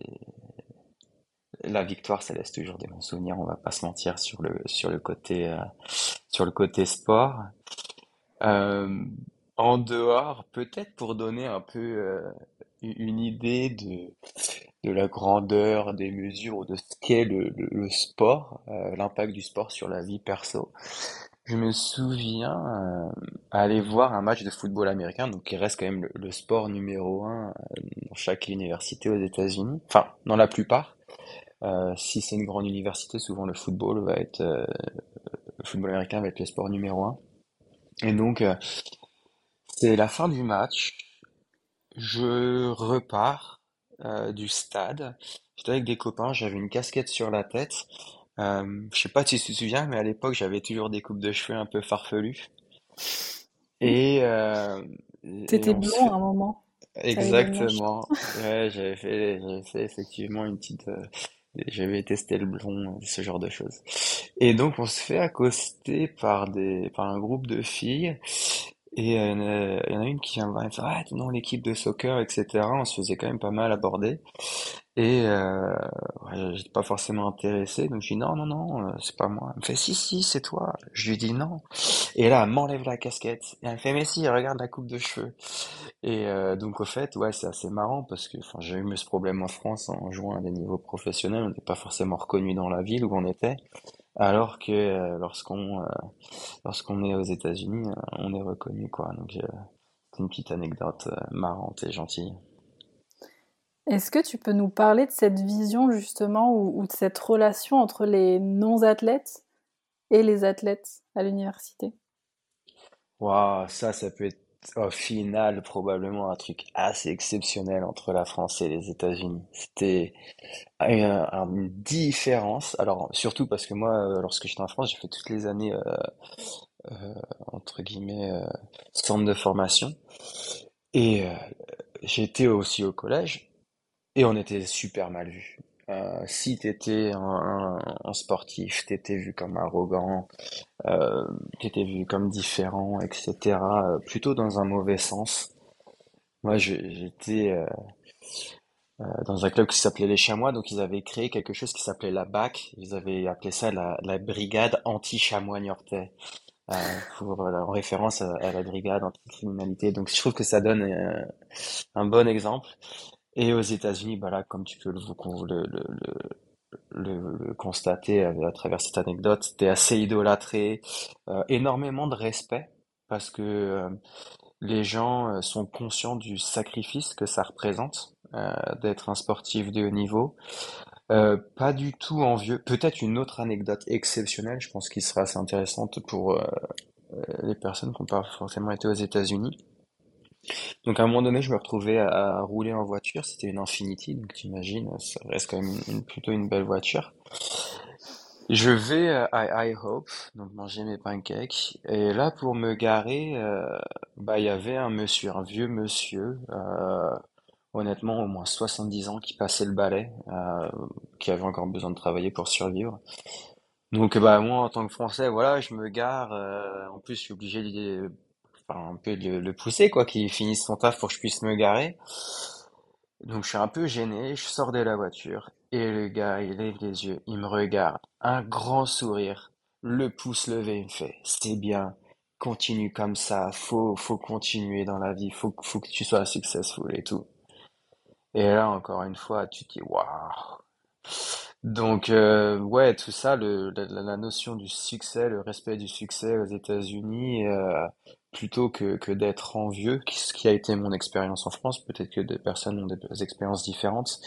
la victoire, ça laisse toujours des bons souvenirs. On va pas se mentir sur le sur le côté euh, sur le côté sport. Euh, en dehors, peut-être pour donner un peu euh, une idée de, de la grandeur des mesures de ce qu'est le, le, sport, euh, l'impact du sport sur la vie perso. Je me souviens aller voir un match de football américain, donc qui reste quand même le, sport numéro un dans chaque université aux États-Unis, enfin dans la plupart. si c'est une grande université, souvent le football va être le football américain va être le sport numéro un. Et donc, euh, c'est la fin du match. Je repars euh, du stade. J'étais avec des copains, j'avais une casquette sur la tête. Euh, je sais pas si tu te souviens, mais à l'époque, j'avais toujours des coupes de cheveux un peu farfelues. Et, euh, T'étais blond à un moment. Exactement. [laughs] Ouais, j'avais fait, j'avais fait effectivement une petite, j'avais testé le blond, ce genre de choses. Et donc on se fait accoster par des par un groupe de filles et euh, il y en a une qui vient me voir me ah non l'équipe de soccer etc. On se faisait quand même pas mal aborder. Et euh, ouais, j'étais pas forcément intéressé. Donc je dis non non non euh, c'est pas moi. Elle me fait si si c'est toi. Je lui dis non. Et là elle m'enlève la casquette. Et elle me fait mais si regarde la coupe de cheveux. Et euh, donc au fait ouais c'est assez marrant parce que j'ai eu ce problème en France en jouant à des niveaux professionnels. On n'était pas forcément reconnu dans la ville où on était alors que euh, lorsqu'on euh, lorsqu'on est aux États-Unis, euh, on est reconnu quoi. Donc c'est une petite anecdote marrante et gentille. Est-ce que tu peux nous parler de cette vision justement ou, ou de cette relation entre les non-athlètes et les athlètes à l'université? Waouh, ça, ça peut être au final, probablement un truc assez exceptionnel entre la France et les États-Unis. C'était une, différence. Alors, surtout parce que moi, euh, lorsque j'étais en France, j'ai fait toutes les années, euh, euh, entre guillemets, euh, centre de formation. Et j'étais aussi au collège et on était super mal vus. Si t'étais un, un, sportif, t'étais vu comme arrogant, euh, t'étais vu comme différent, etc. Euh, plutôt dans un mauvais sens. Moi, j'étais euh, dans un club qui s'appelait les Chamois, donc ils avaient créé quelque chose qui s'appelait la BAC. Ils avaient appelé ça la, brigade anti-chamois niortais. En référence à, à la brigade anti-criminalité. Donc je trouve que ça donne un bon exemple. Et aux États-Unis, bah là, comme tu peux le, le, le, le, constater à, travers cette anecdote, c'était assez idolâtré, euh, énormément de respect, parce que euh, les gens euh, sont conscients du sacrifice que ça représente d'être un sportif de haut niveau. Pas du tout envieux. Peut-être une autre anecdote exceptionnelle, je pense qu'il sera assez intéressante pour les personnes qui n'ont pas forcément été aux États-Unis. Donc à un moment donné, je me retrouvais à, rouler en voiture, c'était une Infiniti, donc t'imagines, ça reste quand même plutôt une belle voiture. Je vais euh, à IHOP, donc manger mes pancakes, et là pour me garer, euh, bah il y avait un monsieur, un vieux monsieur, euh, honnêtement au moins 70 ans, qui passait le balai, qui avait encore besoin de travailler pour survivre. Donc bah moi en tant que Français, voilà, je me gare, en plus je suis obligé de, enfin, un peu le, le pousser quoi, qu'il finisse son taf pour que je puisse me garer. Donc je suis un peu gêné, je sors de la voiture et le gars il lève les yeux, il me regarde, un grand sourire, le pouce levé, il me fait c'est bien, continue comme ça, faut faut continuer dans la vie, faut faut que tu sois successful et tout. Et là encore une fois tu te dis waouh. Donc euh, ouais tout ça le la, la- notion du succès, le respect du succès aux États-Unis euh, plutôt que que d'être envieux, ce qui a été mon expérience en France, peut-être que des personnes ont des expériences différentes.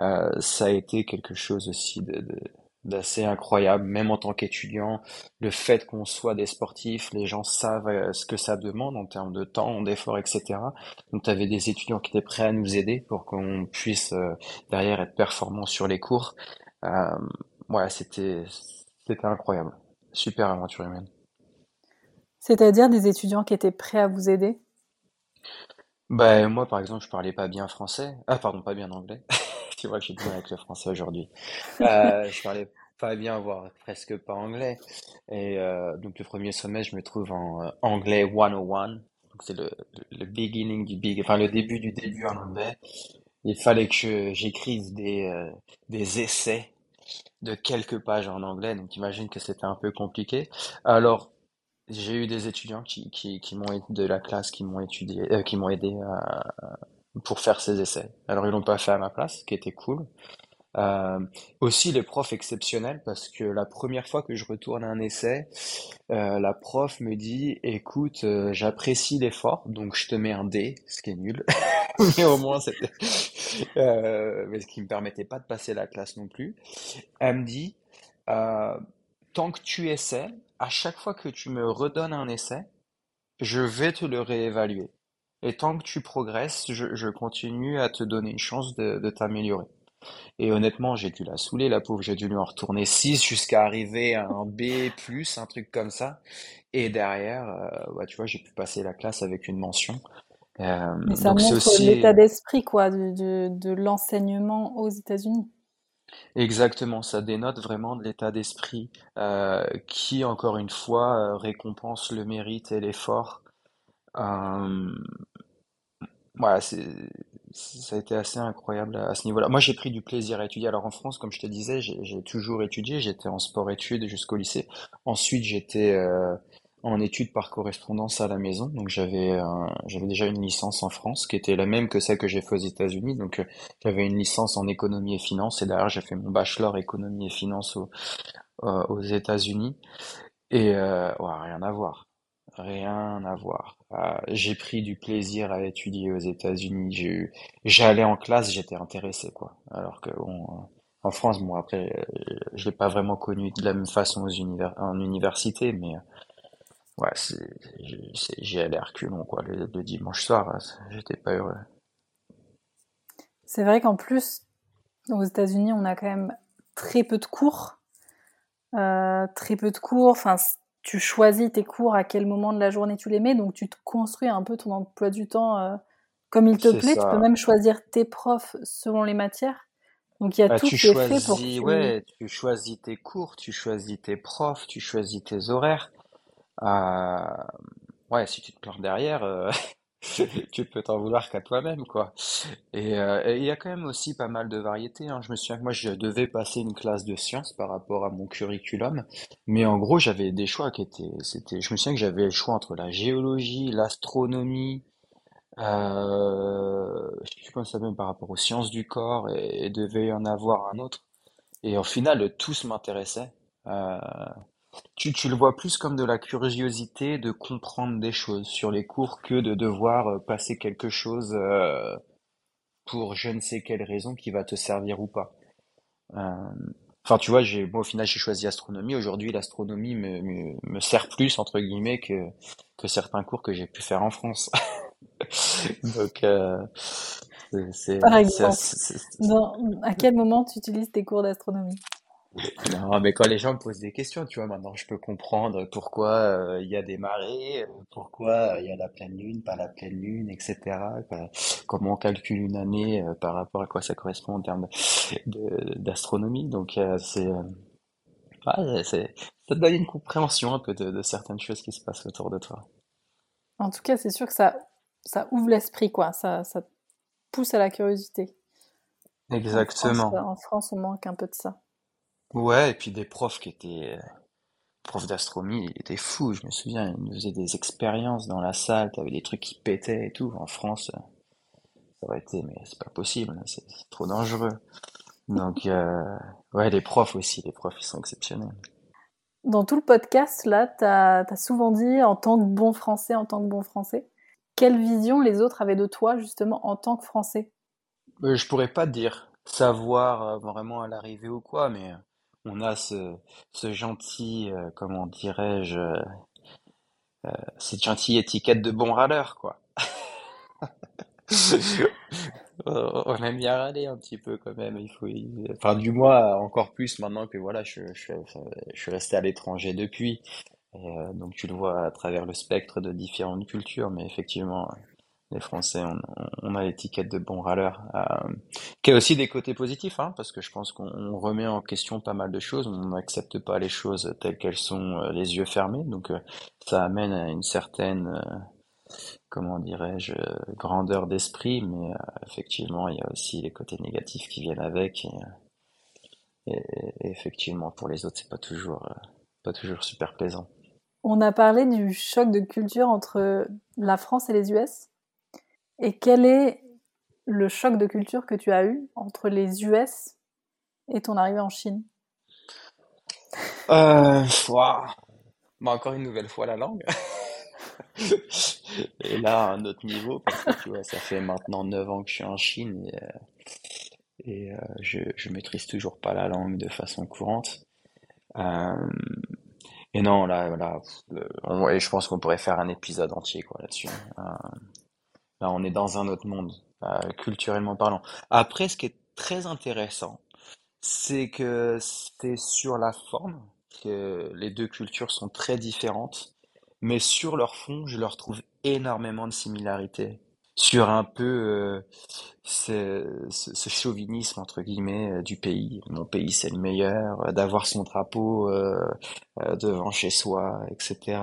Euh, ça a été quelque chose aussi de, de- d'assez incroyable, même en tant qu'étudiant. Le fait qu'on soit des sportifs, les gens savent euh, ce que ça demande en termes de temps, d'efforts, etc. Donc, tu avais des étudiants qui étaient prêts à nous aider pour qu'on puisse euh, derrière être performants sur les cours. Euh, ouais, c'était c'était incroyable. Super aventure humaine. C'est-à-dire des étudiants qui étaient prêts à vous aider? Ben, moi, par exemple, je parlais pas bien français. Ah, pardon, pas bien anglais. [laughs] Tu vois que j'ai du mal avec le français aujourd'hui. Euh, je parlais pas bien, voire presque pas anglais. Et euh, donc, le premier semestre, je me trouve en euh, anglais 101. Donc, c'est le, le beginning du big, enfin, le début du début en anglais. Il fallait que je- j'écrive des, euh, des essais de quelques pages en anglais. Donc, imagine que c'était un peu compliqué. Alors, j'ai eu des étudiants qui, qui, qui m'ont de la classe, qui m'ont étudié, euh, qui m'ont aidé pour faire ces essais. Alors ils l'ont pas fait à ma place, ce qui était cool. Euh, aussi les profs exceptionnels parce que la première fois que je retourne un essai, euh, la prof me dit, écoute, euh, j'apprécie l'effort, donc je te mets un D, ce qui est nul, [laughs] mais au moins c'était, euh, mais ce qui me permettait pas de passer la classe non plus. Elle me dit, euh, tant que tu essaies, à chaque fois que tu me redonnes un essai, je vais te le réévaluer. Et tant que tu progresses, je, je continue à te donner une chance de, de t'améliorer. Et honnêtement, j'ai dû la saouler, la pauvre. J'ai dû lui en retourner 6 jusqu'à arriver à un B+, un truc comme ça. Et derrière, euh, ouais, tu vois, j'ai pu passer la classe avec une mention. Euh, Mais ça donc montre l'état aussi d'esprit, quoi, de, de, de l'enseignement aux États-Unis. exactement, ça dénote vraiment de l'état d'esprit euh, qui, encore une fois, récompense le mérite et l'effort. Euh, Ouais, c'est, ça a été assez incroyable à, ce niveau-là. Moi, j'ai pris du plaisir à étudier. Alors en France, comme je te disais, j'ai toujours étudié. J'étais en sport-études jusqu'au lycée. Ensuite, j'étais euh, en études par correspondance à la maison. Donc j'avais euh, j'avais déjà une licence en France qui était la même que celle que j'ai fait aux États-Unis. Donc euh, j'avais une licence en économie et finance. Et derrière, j'ai fait mon bachelor économie et finance euh, aux États-Unis. Et euh, ouais, rien à voir. Rien à voir. Euh, j'ai pris du plaisir à étudier aux États-Unis. J'ai eu- j'allais en classe, j'étais intéressé, quoi. Alors que bon, euh, en France, bon après, euh, je l'ai pas vraiment connu de la même façon aux univers, en université, mais ouais, c'est, j'ai c'est- j'y allais à reculons, quoi. Le, dimanche soir, euh, j'étais pas heureux. C'est vrai qu'en plus, aux États-Unis, on a quand même très peu de cours. Euh, très peu de cours. Enfin, tu choisis tes cours à quel moment de la journée tu les mets, donc tu te construis un peu ton emploi du temps euh, comme il te plaît. Tu peux même choisir tes profs selon les matières. Donc il y a Bah, tout tu qui est fait pour que tu... ouais, tu choisis tes cours, tu choisis tes profs, tu choisis tes horaires. Euh, ouais, si tu te plantes derrière, euh, [laughs] tu peux t'en vouloir qu'à toi-même, quoi. Et euh, il y a quand même aussi pas mal de variétés, hein. Je me souviens que moi, je devais passer une classe de sciences par rapport à mon curriculum, mais en gros, j'avais des choix qui étaient, c'était, je me souviens que j'avais le choix entre la géologie, l'astronomie, euh, je sais plus comment ça s'appelle par rapport aux sciences du corps, et, et devait y en avoir un autre. Et au final, tous m'intéressaient. Euh, tu, tu le vois plus comme de la curiosité de comprendre des choses sur les cours que de devoir euh, passer quelque chose euh, pour je ne sais quelle raison qui va te servir ou pas. Enfin, tu vois, j'ai, moi, au final, j'ai choisi astronomie. Aujourd'hui, l'astronomie me, me, me sert plus, entre guillemets, que, que certains cours que j'ai pu faire en France. [laughs] Donc, euh, c'est, Par c'est, exemple, c'est- dans- à quel moment tu utilises tes cours d'astronomie? Non, mais quand les gens me posent des questions, tu vois, maintenant je peux comprendre pourquoi euh, il y a des marées, euh, pourquoi euh, il y a la pleine lune, pas la pleine lune, etc. quoi. Comment on calcule une année euh, par rapport à quoi ça correspond en termes d'astronomie. Donc c'est, ouais, c'est, ça te donne une compréhension un peu de, de certaines choses qui se passent autour de toi. En tout cas, c'est sûr que ça, ça ouvre l'esprit, quoi. Ça, ça pousse à la curiosité. En France, Exactement. en France, on manque un peu de ça. Ouais, et puis des profs qui étaient euh, profs d'astronomie, ils étaient fous. Je me souviens, ils nous faisaient des expériences dans la salle, t'avais des trucs qui pétaient et tout. En France, euh, ça aurait été, mais c'est pas possible, c'est c'est trop dangereux. Donc, euh, ouais, les profs aussi, les profs, ils sont exceptionnels. Dans tout le podcast, là, tu as, souvent dit en tant que bon français, en tant que bon français. Quelle vision les autres avaient de toi, justement, en tant que français? Euh, je pourrais pas dire savoir vraiment à l'arrivée ou quoi, mais on a ce, ce gentil, euh, comment dirais-je, euh, cette gentille étiquette de bon râleur, quoi. [laughs] Euh, On aime bien râler un petit peu quand même. Il faut, enfin, du moins encore plus maintenant que voilà, je, je je suis resté à l'étranger depuis. Et, euh, donc tu le vois à travers le spectre de différentes cultures, mais effectivement, les Français, on, a l'étiquette de bon râleur, euh, qui a aussi des côtés positifs, hein, parce que je pense qu'on on remet en question pas mal de choses. On n'accepte pas les choses telles qu'elles sont, euh, les yeux fermés. Donc euh, ça amène à une certaine euh, comment dirais-je, grandeur d'esprit, mais effectivement, il y a aussi les côtés négatifs qui viennent avec. Et, effectivement, pour les autres, c'est pas toujours, pas toujours super plaisant. On a parlé du choc de culture entre la France et les US. Et quel est le choc de culture que tu as eu entre les US et ton arrivée en Chine? Euh. Bah, encore une nouvelle fois la langue. [laughs] Et là, à un autre niveau, parce que tu vois, ça fait maintenant 9 ans que je suis en Chine et, euh, et, euh, je, je maîtrise toujours pas la langue de façon courante. Euh, et non, là, là, on- et je pense qu'on pourrait faire un épisode entier quoi là-dessus. Euh, là, on est dans un autre monde, euh, culturellement parlant. Après, ce qui est très intéressant, c'est que c'est sur la forme que les deux cultures sont très différentes, mais sur leur fond, je leur trouve énormément de similarités. Sur un peu euh, ce, chauvinisme entre guillemets euh, du pays. Mon pays, c'est le meilleur, d'avoir son drapeau devant chez soi, etc.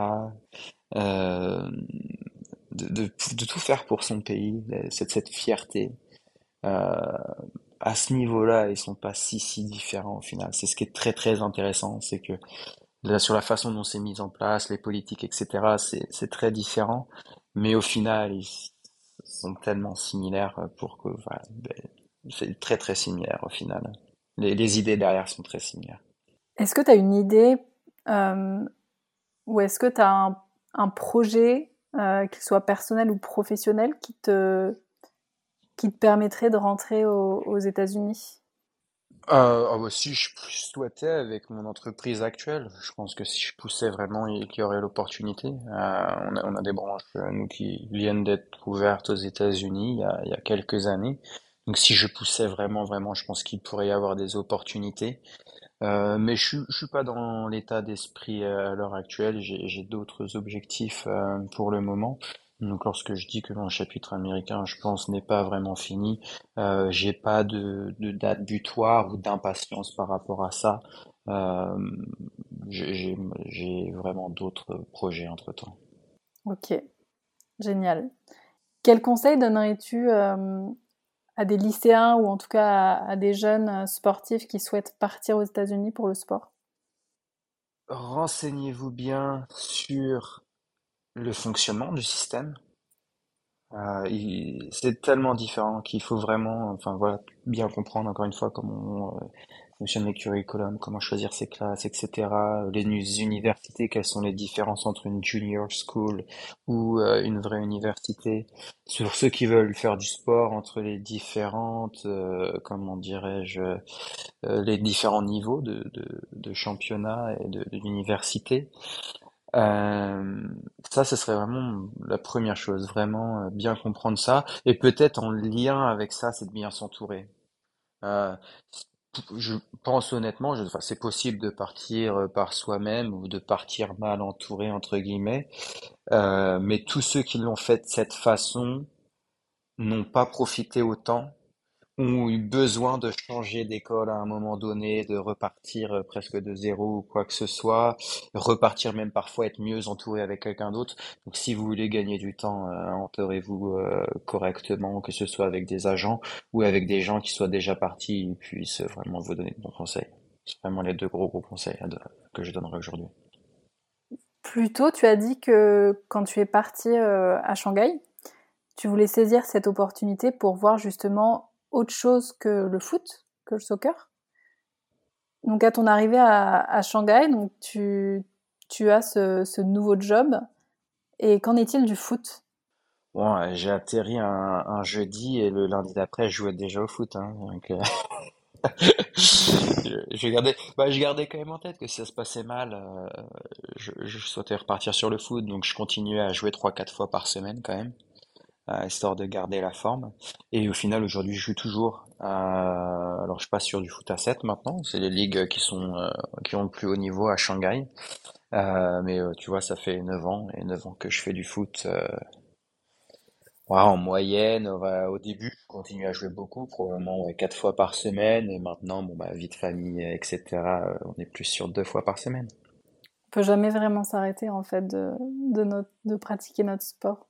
De, tout faire pour son pays, cette, fierté. Euh, à ce niveau-là, ils sont pas si si différents au final. C'est ce qui est très très intéressant, c'est que sur la façon dont c'est mis en place, les politiques, etc., c'est très différent, mais au final, ils sont tellement similaires pour que voilà, ben, c'est très très similaire au final. Les, idées derrière sont très similaires. Est-ce que tu as une idée euh, ou est-ce que tu as un projet, euh, qu'il soit personnel ou professionnel, qui te, qui te permettrait de rentrer au- aux États-Unis? Euh, bah, si je souhaitais avec mon entreprise actuelle, je pense que si je poussais vraiment, il y aurait l'opportunité. Euh, on a, on a des branches, euh, nous, qui viennent d'être ouvertes aux États-Unis il y a, il y a quelques années. Donc si je poussais vraiment, vraiment, je pense qu'il pourrait y avoir des opportunités. Euh, mais je, suis- suis pas dans l'état d'esprit euh, à l'heure actuelle. J'ai, d'autres objectifs euh, pour le moment. Donc lorsque je dis que mon chapitre américain, je pense, n'est pas vraiment fini, euh, j'ai pas de, de date butoir ou d'impatience par rapport à ça. Euh, j'ai, j'ai j'ai vraiment d'autres projets entre-temps. Ok, génial. Quel conseil donnerais-tu euh, à des lycéens ou en tout cas à, des jeunes euh, sportifs qui souhaitent partir aux États-Unis pour le sport? Renseignez-vous bien sur le fonctionnement du système. Euh, c'est tellement différent qu'il faut vraiment, enfin voilà, bien comprendre encore une fois comment fonctionnent les curriculums, comment choisir ses classes, etc. Les universités, quelles sont les différences entre une junior school ou euh, une vraie université. Sur ceux qui veulent faire du sport, entre les différentes, euh, comment dirais-je, euh, les différents niveaux de, de, de championnat et de, d'université. Euh, ça, ce serait vraiment la première chose, vraiment euh, bien comprendre ça, et peut-être en lien avec ça, c'est de bien s'entourer. Euh, je pense honnêtement, c'est possible de partir euh, par soi-même ou de partir mal entouré entre guillemets, euh, mais tous ceux qui l'ont fait de cette façon n'ont pas profité autant ont eu besoin de changer d'école à un moment donné, de repartir euh, presque de zéro ou quoi que ce soit, repartir même parfois être mieux entouré avec quelqu'un d'autre. Donc si vous voulez gagner du temps, euh, entourez-vous euh, correctement, que ce soit avec des agents ou avec des gens qui soient déjà partis et puissent vraiment vous donner de bons conseils. C'est vraiment les deux gros gros conseils que je donnerai aujourd'hui. Plus tôt, tu as dit que quand tu es parti à Shanghai, tu voulais saisir cette opportunité pour voir justement autre chose que le foot, que le soccer. Donc à ton arrivée à, Shanghai, donc tu, tu as ce, nouveau job. Et qu'en est-il du foot? Bon, j'ai atterri un, jeudi et le lundi d'après, je jouais déjà au foot. Hein, euh, [laughs] je, gardais, bah, je gardais quand même en tête que si ça se passait mal, euh, je, souhaitais repartir sur le foot, donc je continuais à jouer 3-4 fois par semaine quand même. Euh, histoire de garder la forme. Et au final, aujourd'hui, je joue toujours. Euh, alors, je passe sur du foot à 7 maintenant. C'est les ligues qui sont euh, qui ont le plus haut niveau à Shanghai. mais tu vois, ça fait 9 ans et 9 ans que je fais du foot. en moyenne, au début, je continue à jouer beaucoup, probablement ouais, 4 fois par semaine. Et maintenant, bon, bah, vie de famille, etc., on est plus sur 2 fois par semaine. On peut jamais vraiment s'arrêter, en fait, de, de pratiquer notre sport.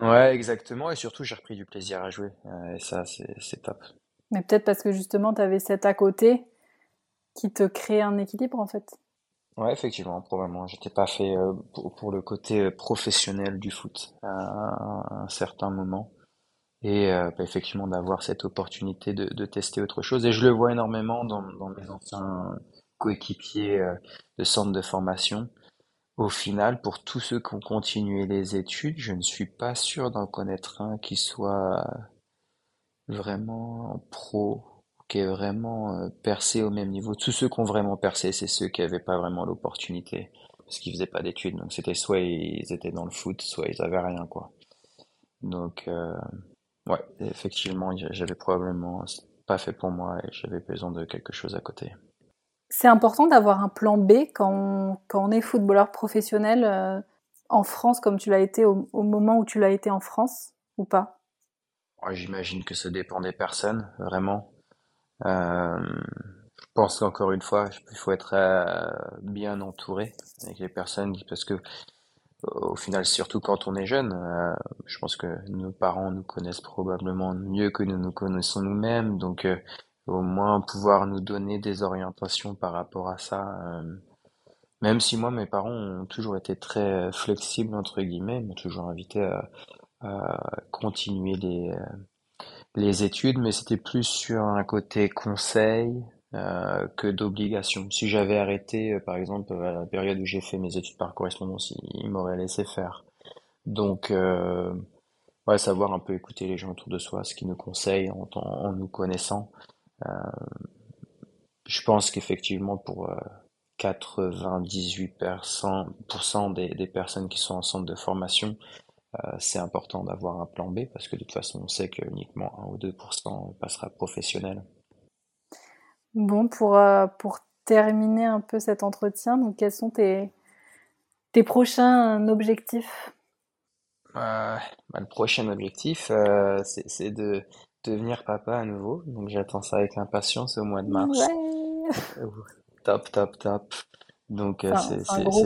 Ouais, exactement. Et surtout, j'ai repris du plaisir à jouer. et ça, c'est top. Mais peut-être parce que justement, tu avais cet à côté qui te crée un équilibre, en fait. Ouais, effectivement, probablement. J'étais pas fait euh, pour, le côté euh, professionnel du foot à un, certain moment. Et euh, bah, effectivement, d'avoir cette opportunité de, de, tester autre chose. Et je le vois énormément dans, dans mes anciens coéquipiers de centre de formation. Au final, pour tous ceux qui ont continué les études, je ne suis pas sûr d'en connaître un qui soit vraiment pro, qui est vraiment euh, percé au même niveau. Tous ceux qui ont vraiment percé, c'est ceux qui n'avaient pas vraiment l'opportunité, parce qu'ils faisaient pas d'études. Donc c'était soit ils étaient dans le foot, soit ils avaient rien, quoi. Donc, euh, ouais, effectivement, j'avais probablement pas fait pour moi et j'avais besoin de quelque chose à côté. C'est important d'avoir un plan B quand on, est footballeur professionnel euh, en France, comme tu l'as été au, moment où tu l'as été en France, ou pas? J'imagine que ça dépend des personnes, vraiment. Euh, je pense qu'encore une fois, il faut être euh, bien entouré avec les personnes, parce que au final, surtout quand on est jeune, je pense que nos parents nous connaissent probablement mieux que nous nous connaissons nous-mêmes, donc au moins pouvoir nous donner des orientations par rapport à ça. Euh, même si moi, mes parents ont toujours été très flexibles, entre guillemets, m'ont toujours invité à, continuer les, euh, les études, mais c'était plus sur un côté conseil euh, que d'obligation. Si j'avais arrêté, par exemple, à la période où j'ai fait mes études par correspondance, ils m'auraient laissé faire. Donc, ouais, savoir un peu écouter les gens autour de soi, ce qu'ils nous conseillent en, en nous connaissant. Euh, je pense qu'effectivement pour 98% des, des, personnes qui sont en centre de formation, euh, c'est important d'avoir un plan B parce que de toute façon on sait que uniquement 1 ou 2% passera professionnel. Bon, pour, euh, pour terminer un peu cet entretien, donc quels sont tes, tes prochains objectifs? Bah, Le prochain objectif, c'est de devenir papa à nouveau. Donc j'attends ça avec impatience au mois de mars. Ouais. Top, top, top. Donc euh, c'est c'est gros...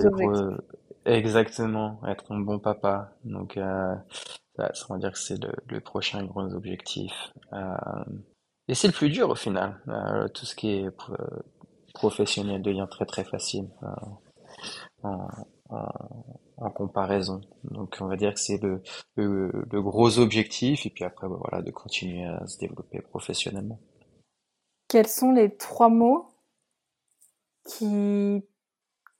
exactement être un bon papa. Donc euh, ça, ça va dire que c'est le, le, prochain gros objectif. Euh, et c'est le plus dur au final. Euh, tout ce qui est professionnel devient très très facile. En, en comparaison. Donc on va dire que c'est le, le, gros objectif et puis après bah, voilà de continuer à se développer professionnellement. quels sont les trois mots qui,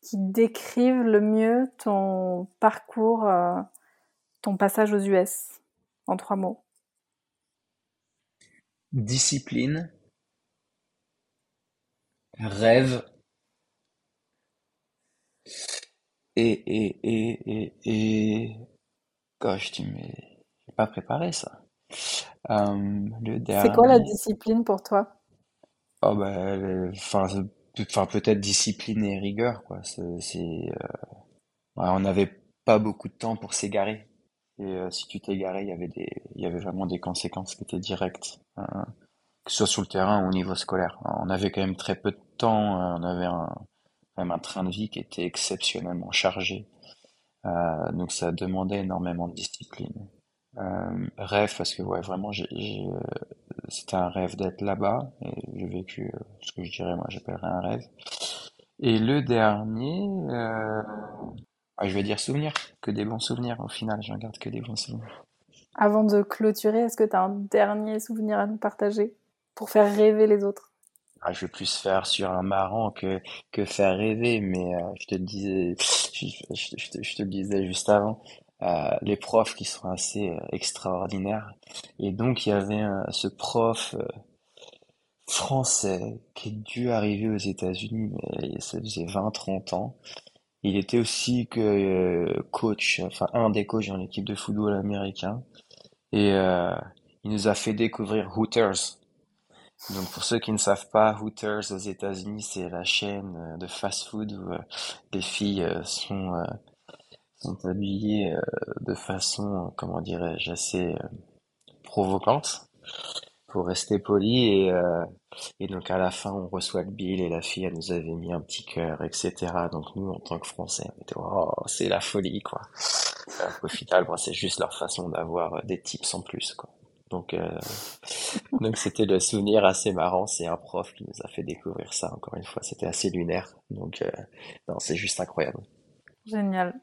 qui décrivent le mieux ton parcours, euh, ton passage aux US en trois mots? Discipline, rêve et et et et et gosh, tu m'es pas préparé ça. Euh, le C'est quoi la dernier, discipline pour toi? Oh le- enfin, peut-être discipline et rigueur quoi. C'est, euh, ouais, on n'avait pas beaucoup de temps pour s'égarer. Et euh, si tu t'égarais, il y avait des, il y avait vraiment des conséquences qui étaient directes, hein, que ce soit sur le terrain ou au niveau scolaire. On avait quand même très peu de temps. euh, On avait un, même un train de vie qui était exceptionnellement chargé. Euh, donc ça demandait énormément de discipline. Euh, rêve parce que ouais vraiment euh, c'était un rêve d'être là-bas et j'ai vécu ce que je dirais moi j'appellerais un rêve. Et le dernier, euh, je vais dire souvenir, que des bons souvenirs au final, j'en garde que des bons souvenirs. Avant de clôturer, est-ce que tu as un dernier souvenir à nous partager pour faire rêver les autres? Ah, je vais plus faire sur un marrant que, que faire rêver, mais euh, je te le disais, je, te, disais juste avant, euh, les profs qui sont assez euh, extraordinaires. Et donc il y avait un- ce prof euh, français qui est dû arriver aux États-Unis, mais ça faisait vingt trente ans. Il était aussi que euh, coach, enfin un des coachs dans l'équipe de football américain. Et euh, il nous a fait découvrir Hooters. Donc pour ceux qui ne savent pas, Hooters aux États-Unis, c'est la chaîne euh, de fast-food où euh, les filles euh, sont, sont habillées de façon, comment dirais-je, assez provocante, pour rester poli. Et, et donc à la fin, on reçoit le bill et la fille, elle nous avait mis un petit cœur, etc. Donc nous, en tant que Français, on était, oh, c'est la folie, quoi. Qu'au final, c'est juste leur façon d'avoir des tips en plus, quoi. Donc, euh, [laughs] donc c'était le souvenir assez marrant. C'est un prof qui nous a fait découvrir ça. Encore une fois, c'était assez lunaire. Donc, euh, non, c'est juste incroyable. Génial.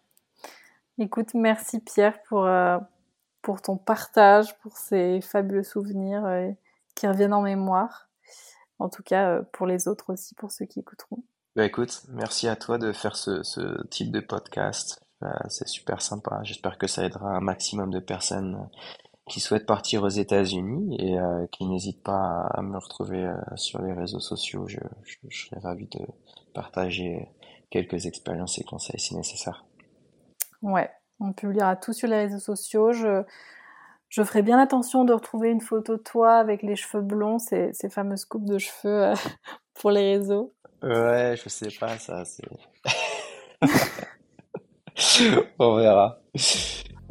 Écoute, merci Pierre pour, euh, pour ton partage, pour ces fabuleux souvenirs euh, qui reviennent en mémoire. En tout cas, euh, pour les autres aussi, pour ceux qui écouteront. Bah écoute, merci à toi de faire ce, ce type de podcast. Euh, c'est super sympa. J'espère que ça aidera un maximum de personnes qui souhaitent partir aux États-Unis et euh, qui n'hésitent pas à, à me retrouver euh, sur les réseaux sociaux. Je, je, je serais ravi de partager quelques expériences et conseils si nécessaire. Ouais, on publiera tout sur les réseaux sociaux. Je, je ferai bien attention de retrouver une photo de toi avec les cheveux blonds, ces, ces fameuses coupes de cheveux euh, [laughs] pour les réseaux. Ouais, je sais pas, ça, c'est... [laughs] On verra.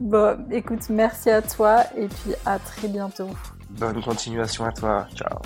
Bon, écoute, merci à toi et puis à très bientôt. Bonne continuation à toi. Ciao.